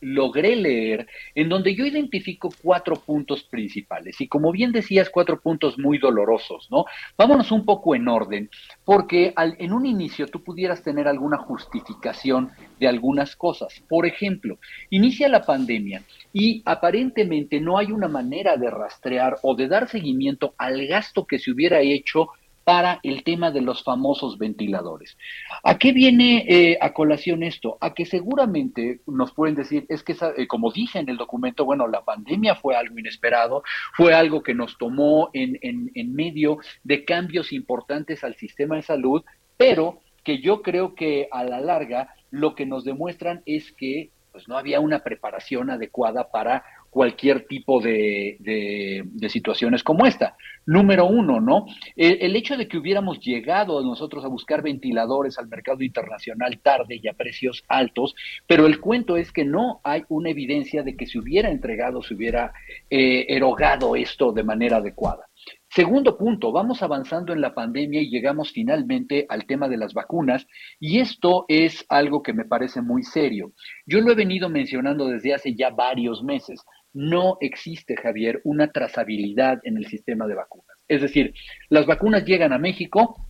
logré leer, en donde yo identifico cuatro puntos principales. Y como bien decías, cuatro puntos muy dolorosos, ¿no? Vámonos un poco en orden, porque al, en un inicio tú pudieras tener alguna justificación de algunas cosas. Por ejemplo, inicia la pandemia y aparentemente no hay una manera de rastrear o de dar seguimiento al gasto que se hubiera hecho para el tema de los famosos ventiladores. ¿A qué viene eh, a colación esto? A que seguramente nos pueden decir, es que, eh, como dije en el documento, bueno, la pandemia fue algo inesperado, fue algo que nos tomó en, en medio de cambios importantes al sistema de salud, pero que yo creo que a la larga lo que nos demuestran es que pues no había una preparación adecuada para cualquier tipo de, de, situaciones como esta. Número uno, ¿no? El, hecho de que hubiéramos llegado nosotros a buscar ventiladores al mercado internacional tarde y a precios altos, pero el cuento es que no hay una evidencia de que se hubiera entregado, se hubiera eh, erogado esto de manera adecuada. Segundo punto, vamos avanzando en la pandemia y llegamos finalmente al tema de las vacunas y esto es algo que me parece muy serio. Yo lo he venido mencionando desde hace ya varios meses no existe, Javier, una trazabilidad en el sistema de vacunas. Es decir, las vacunas llegan a México,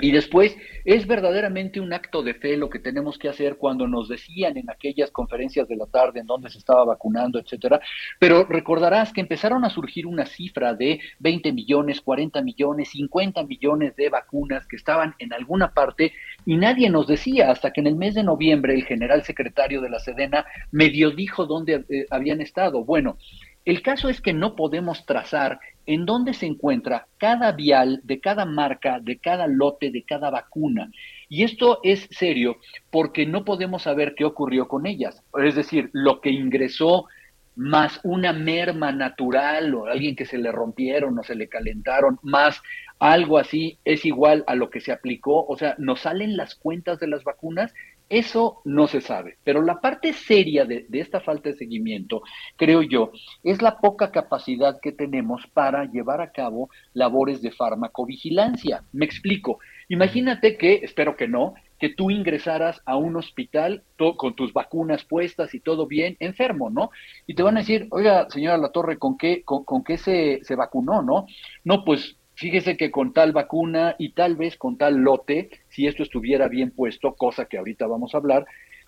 y después, es verdaderamente un acto de fe lo que tenemos que hacer cuando nos decían en aquellas conferencias de la tarde en donde se estaba vacunando, etcétera. Pero recordarás que empezaron a surgir una cifra de 20 millones, 40 millones, 50 millones de vacunas que estaban en alguna parte y nadie nos decía hasta que en el mes de noviembre el general secretario de la Sedena medio dijo dónde eh, habían estado. Bueno, el caso es que no podemos trazar en dónde se encuentra cada vial de cada marca, de cada lote, de cada vacuna. Y esto es serio porque no podemos saber qué ocurrió con ellas. Es decir, lo que ingresó más una merma natural o alguien que se le rompieron o se le calentaron, más algo así, es igual a lo que se aplicó. O sea, nos salen las cuentas de las vacunas eso no se sabe, pero la parte seria de, esta falta de seguimiento, creo yo, es la poca capacidad que tenemos para llevar a cabo labores de farmacovigilancia. Me explico. Imagínate que, espero que no, que tú ingresaras a un hospital con tus vacunas puestas y todo bien, enfermo, ¿no? Y te van a decir, oiga, señora La Torre, ¿con qué, con, con qué se, se vacunó, no? No, pues fíjese que con tal vacuna y tal vez con tal lote, si esto estuviera bien puesto, cosa que ahorita vamos a hablar,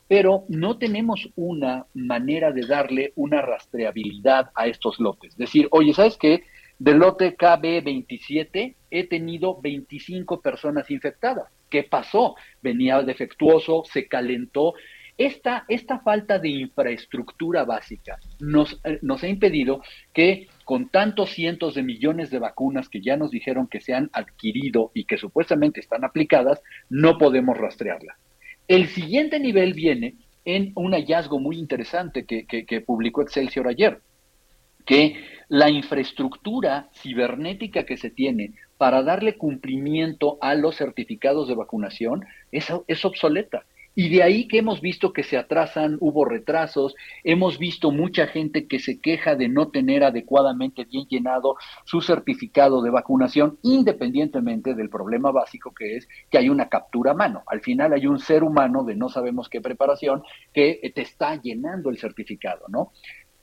pero no tenemos una manera de darle una rastreabilidad a estos lotes. Decir, oye, ¿sabes qué? Del lote KB27 he tenido 25 personas infectadas. ¿Qué pasó? Venía defectuoso, se calentó esta, esta falta de infraestructura básica nos, eh, nos ha impedido que con tantos cientos de millones de vacunas que ya nos dijeron que se han adquirido y que supuestamente están aplicadas, no podemos rastrearla. El siguiente nivel viene en un hallazgo muy interesante que, que publicó Excelsior ayer, que la infraestructura cibernética que se tiene para darle cumplimiento a los certificados de vacunación es, obsoleta Y de ahí que hemos visto que se atrasan, hubo retrasos, hemos visto mucha gente que se queja de no tener adecuadamente bien llenado su certificado de vacunación, independientemente del problema básico que es que hay una captura a mano. Al final hay un ser humano de no sabemos qué preparación que te está llenando el certificado, ¿no?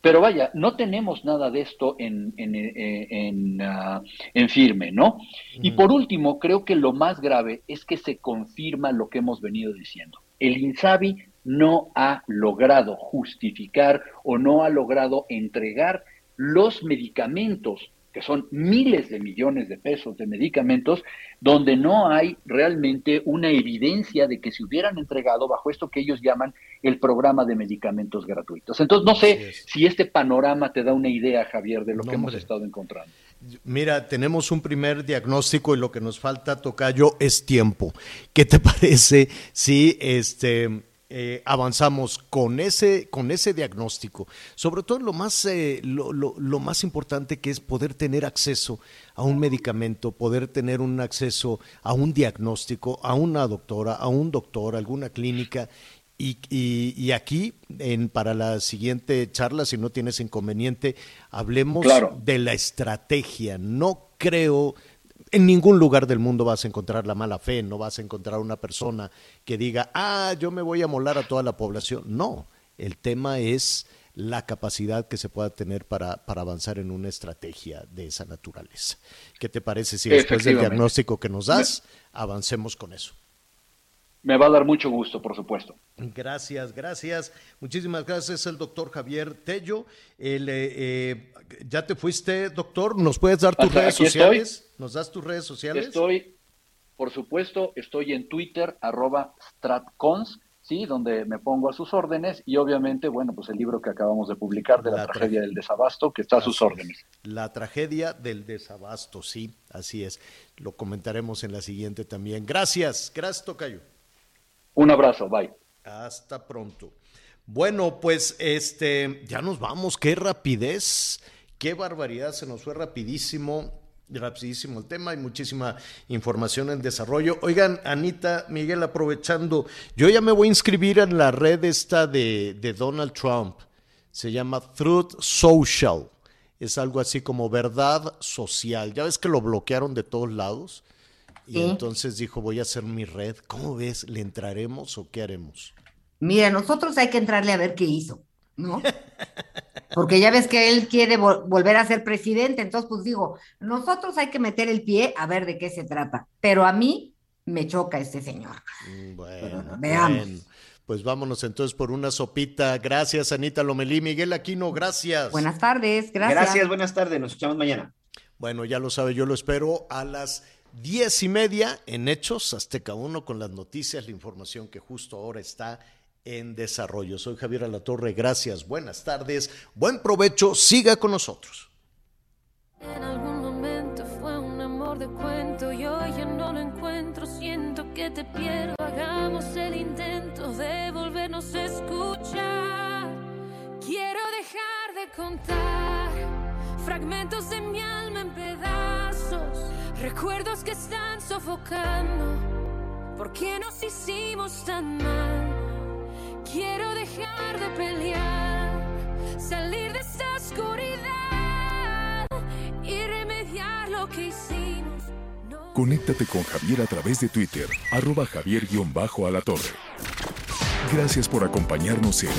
Pero vaya, no tenemos nada de esto en, en, eh, en, ah, en firme, ¿no? Y por último, creo que lo más grave es que se confirma lo que hemos venido diciendo. El INSABI no ha logrado justificar o no ha logrado entregar los medicamentos que son miles de millones de pesos de medicamentos, donde no hay realmente una evidencia de que se hubieran entregado bajo esto que ellos llaman el programa de medicamentos gratuitos. Entonces, no sé si este panorama te da una idea, Javier, de lo que hemos estado encontrando. Mira, tenemos un primer diagnóstico y lo que nos falta, Tocayo, es tiempo. ¿Qué te parece si este eh, avanzamos con ese, con ese diagnóstico. Sobre todo lo más, eh, lo, lo, lo, más importante que es poder tener acceso a un medicamento, poder tener un acceso a un diagnóstico, a una doctora, a un doctor, a alguna clínica. Y, y, y aquí, en, para la siguiente charla, si no tienes inconveniente, hablemos Claro. de la estrategia. No creo en ningún lugar del mundo vas a encontrar la mala fe, no vas a encontrar una persona que diga, ah, yo me voy a molar a toda la población. No, el tema es la capacidad que se pueda tener para, para avanzar en una estrategia de esa naturaleza. ¿Qué te parece si después del diagnóstico que nos das, avancemos con eso? Me va a dar mucho gusto, por supuesto. Gracias, gracias. Muchísimas gracias. El doctor Javier Tello. El, eh, eh, ¿Ya te fuiste, doctor? ¿Nos puedes dar tus Hasta redes aquí estoy. sociales? ¿Nos das tus redes sociales? Estoy, por supuesto, estoy en Twitter, arroba stratcons, ¿sí? Donde me pongo a sus órdenes y obviamente, bueno, pues el libro que acabamos de publicar de la, La tra- tragedia del desabasto, que está a sus órdenes. La tragedia del desabasto, sí, así es. Lo comentaremos en la siguiente también. Gracias, gracias, Tocayo. Un abrazo, bye. Hasta pronto. Bueno, pues este, ya nos vamos, qué rapidez, qué barbaridad, se nos fue rapidísimo, rapidísimo el tema, hay muchísima información en desarrollo. Oigan, Anita, Miguel, aprovechando, yo ya me voy a inscribir en la red esta de, de Donald Trump, se llama Truth Social, es algo así como verdad social, ya ves que lo bloquearon de todos lados. Y Sí. entonces dijo, voy a hacer mi red. ¿Cómo ves? ¿Le entraremos o qué haremos? Mira, nosotros hay que entrarle a ver qué hizo, ¿no? Porque ya ves que él quiere vol- volver a ser presidente, entonces pues digo, nosotros hay que meter el pie a ver de qué se trata, pero a mí me choca este señor. Bueno, veamos. bueno. Pues vámonos entonces por una sopita. Gracias, Anita Lomelí. Miguel Aquino, gracias. Buenas tardes, gracias. Gracias, buenas tardes, nos escuchamos mañana. Bueno, ya lo sabe, yo lo espero a las diez y media en Hechos Azteca 1 con las noticias, la información que justo ahora está en desarrollo. Soy Javier Alatorre, gracias, buenas tardes, buen provecho, siga con nosotros. En algún momento fue un amor de cuento y hoy ya no lo encuentro. Siento que te pierdo. Hagamos el intento de volvernos a escuchar. Quiero dejar de contar fragmentos de mi alma en pedazos. Recuerdos que están sofocando. ¿Por qué nos hicimos tan mal? Quiero dejar de pelear, salir de esta oscuridad y remediar lo que hicimos. Conéctate con Javier a través de Twitter, arroba javier-alatorre. Gracias por acompañarnos en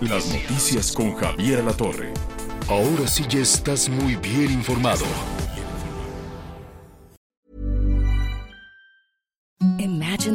Las Noticias con Javier Alatorre. Ahora sí ya estás muy bien informado.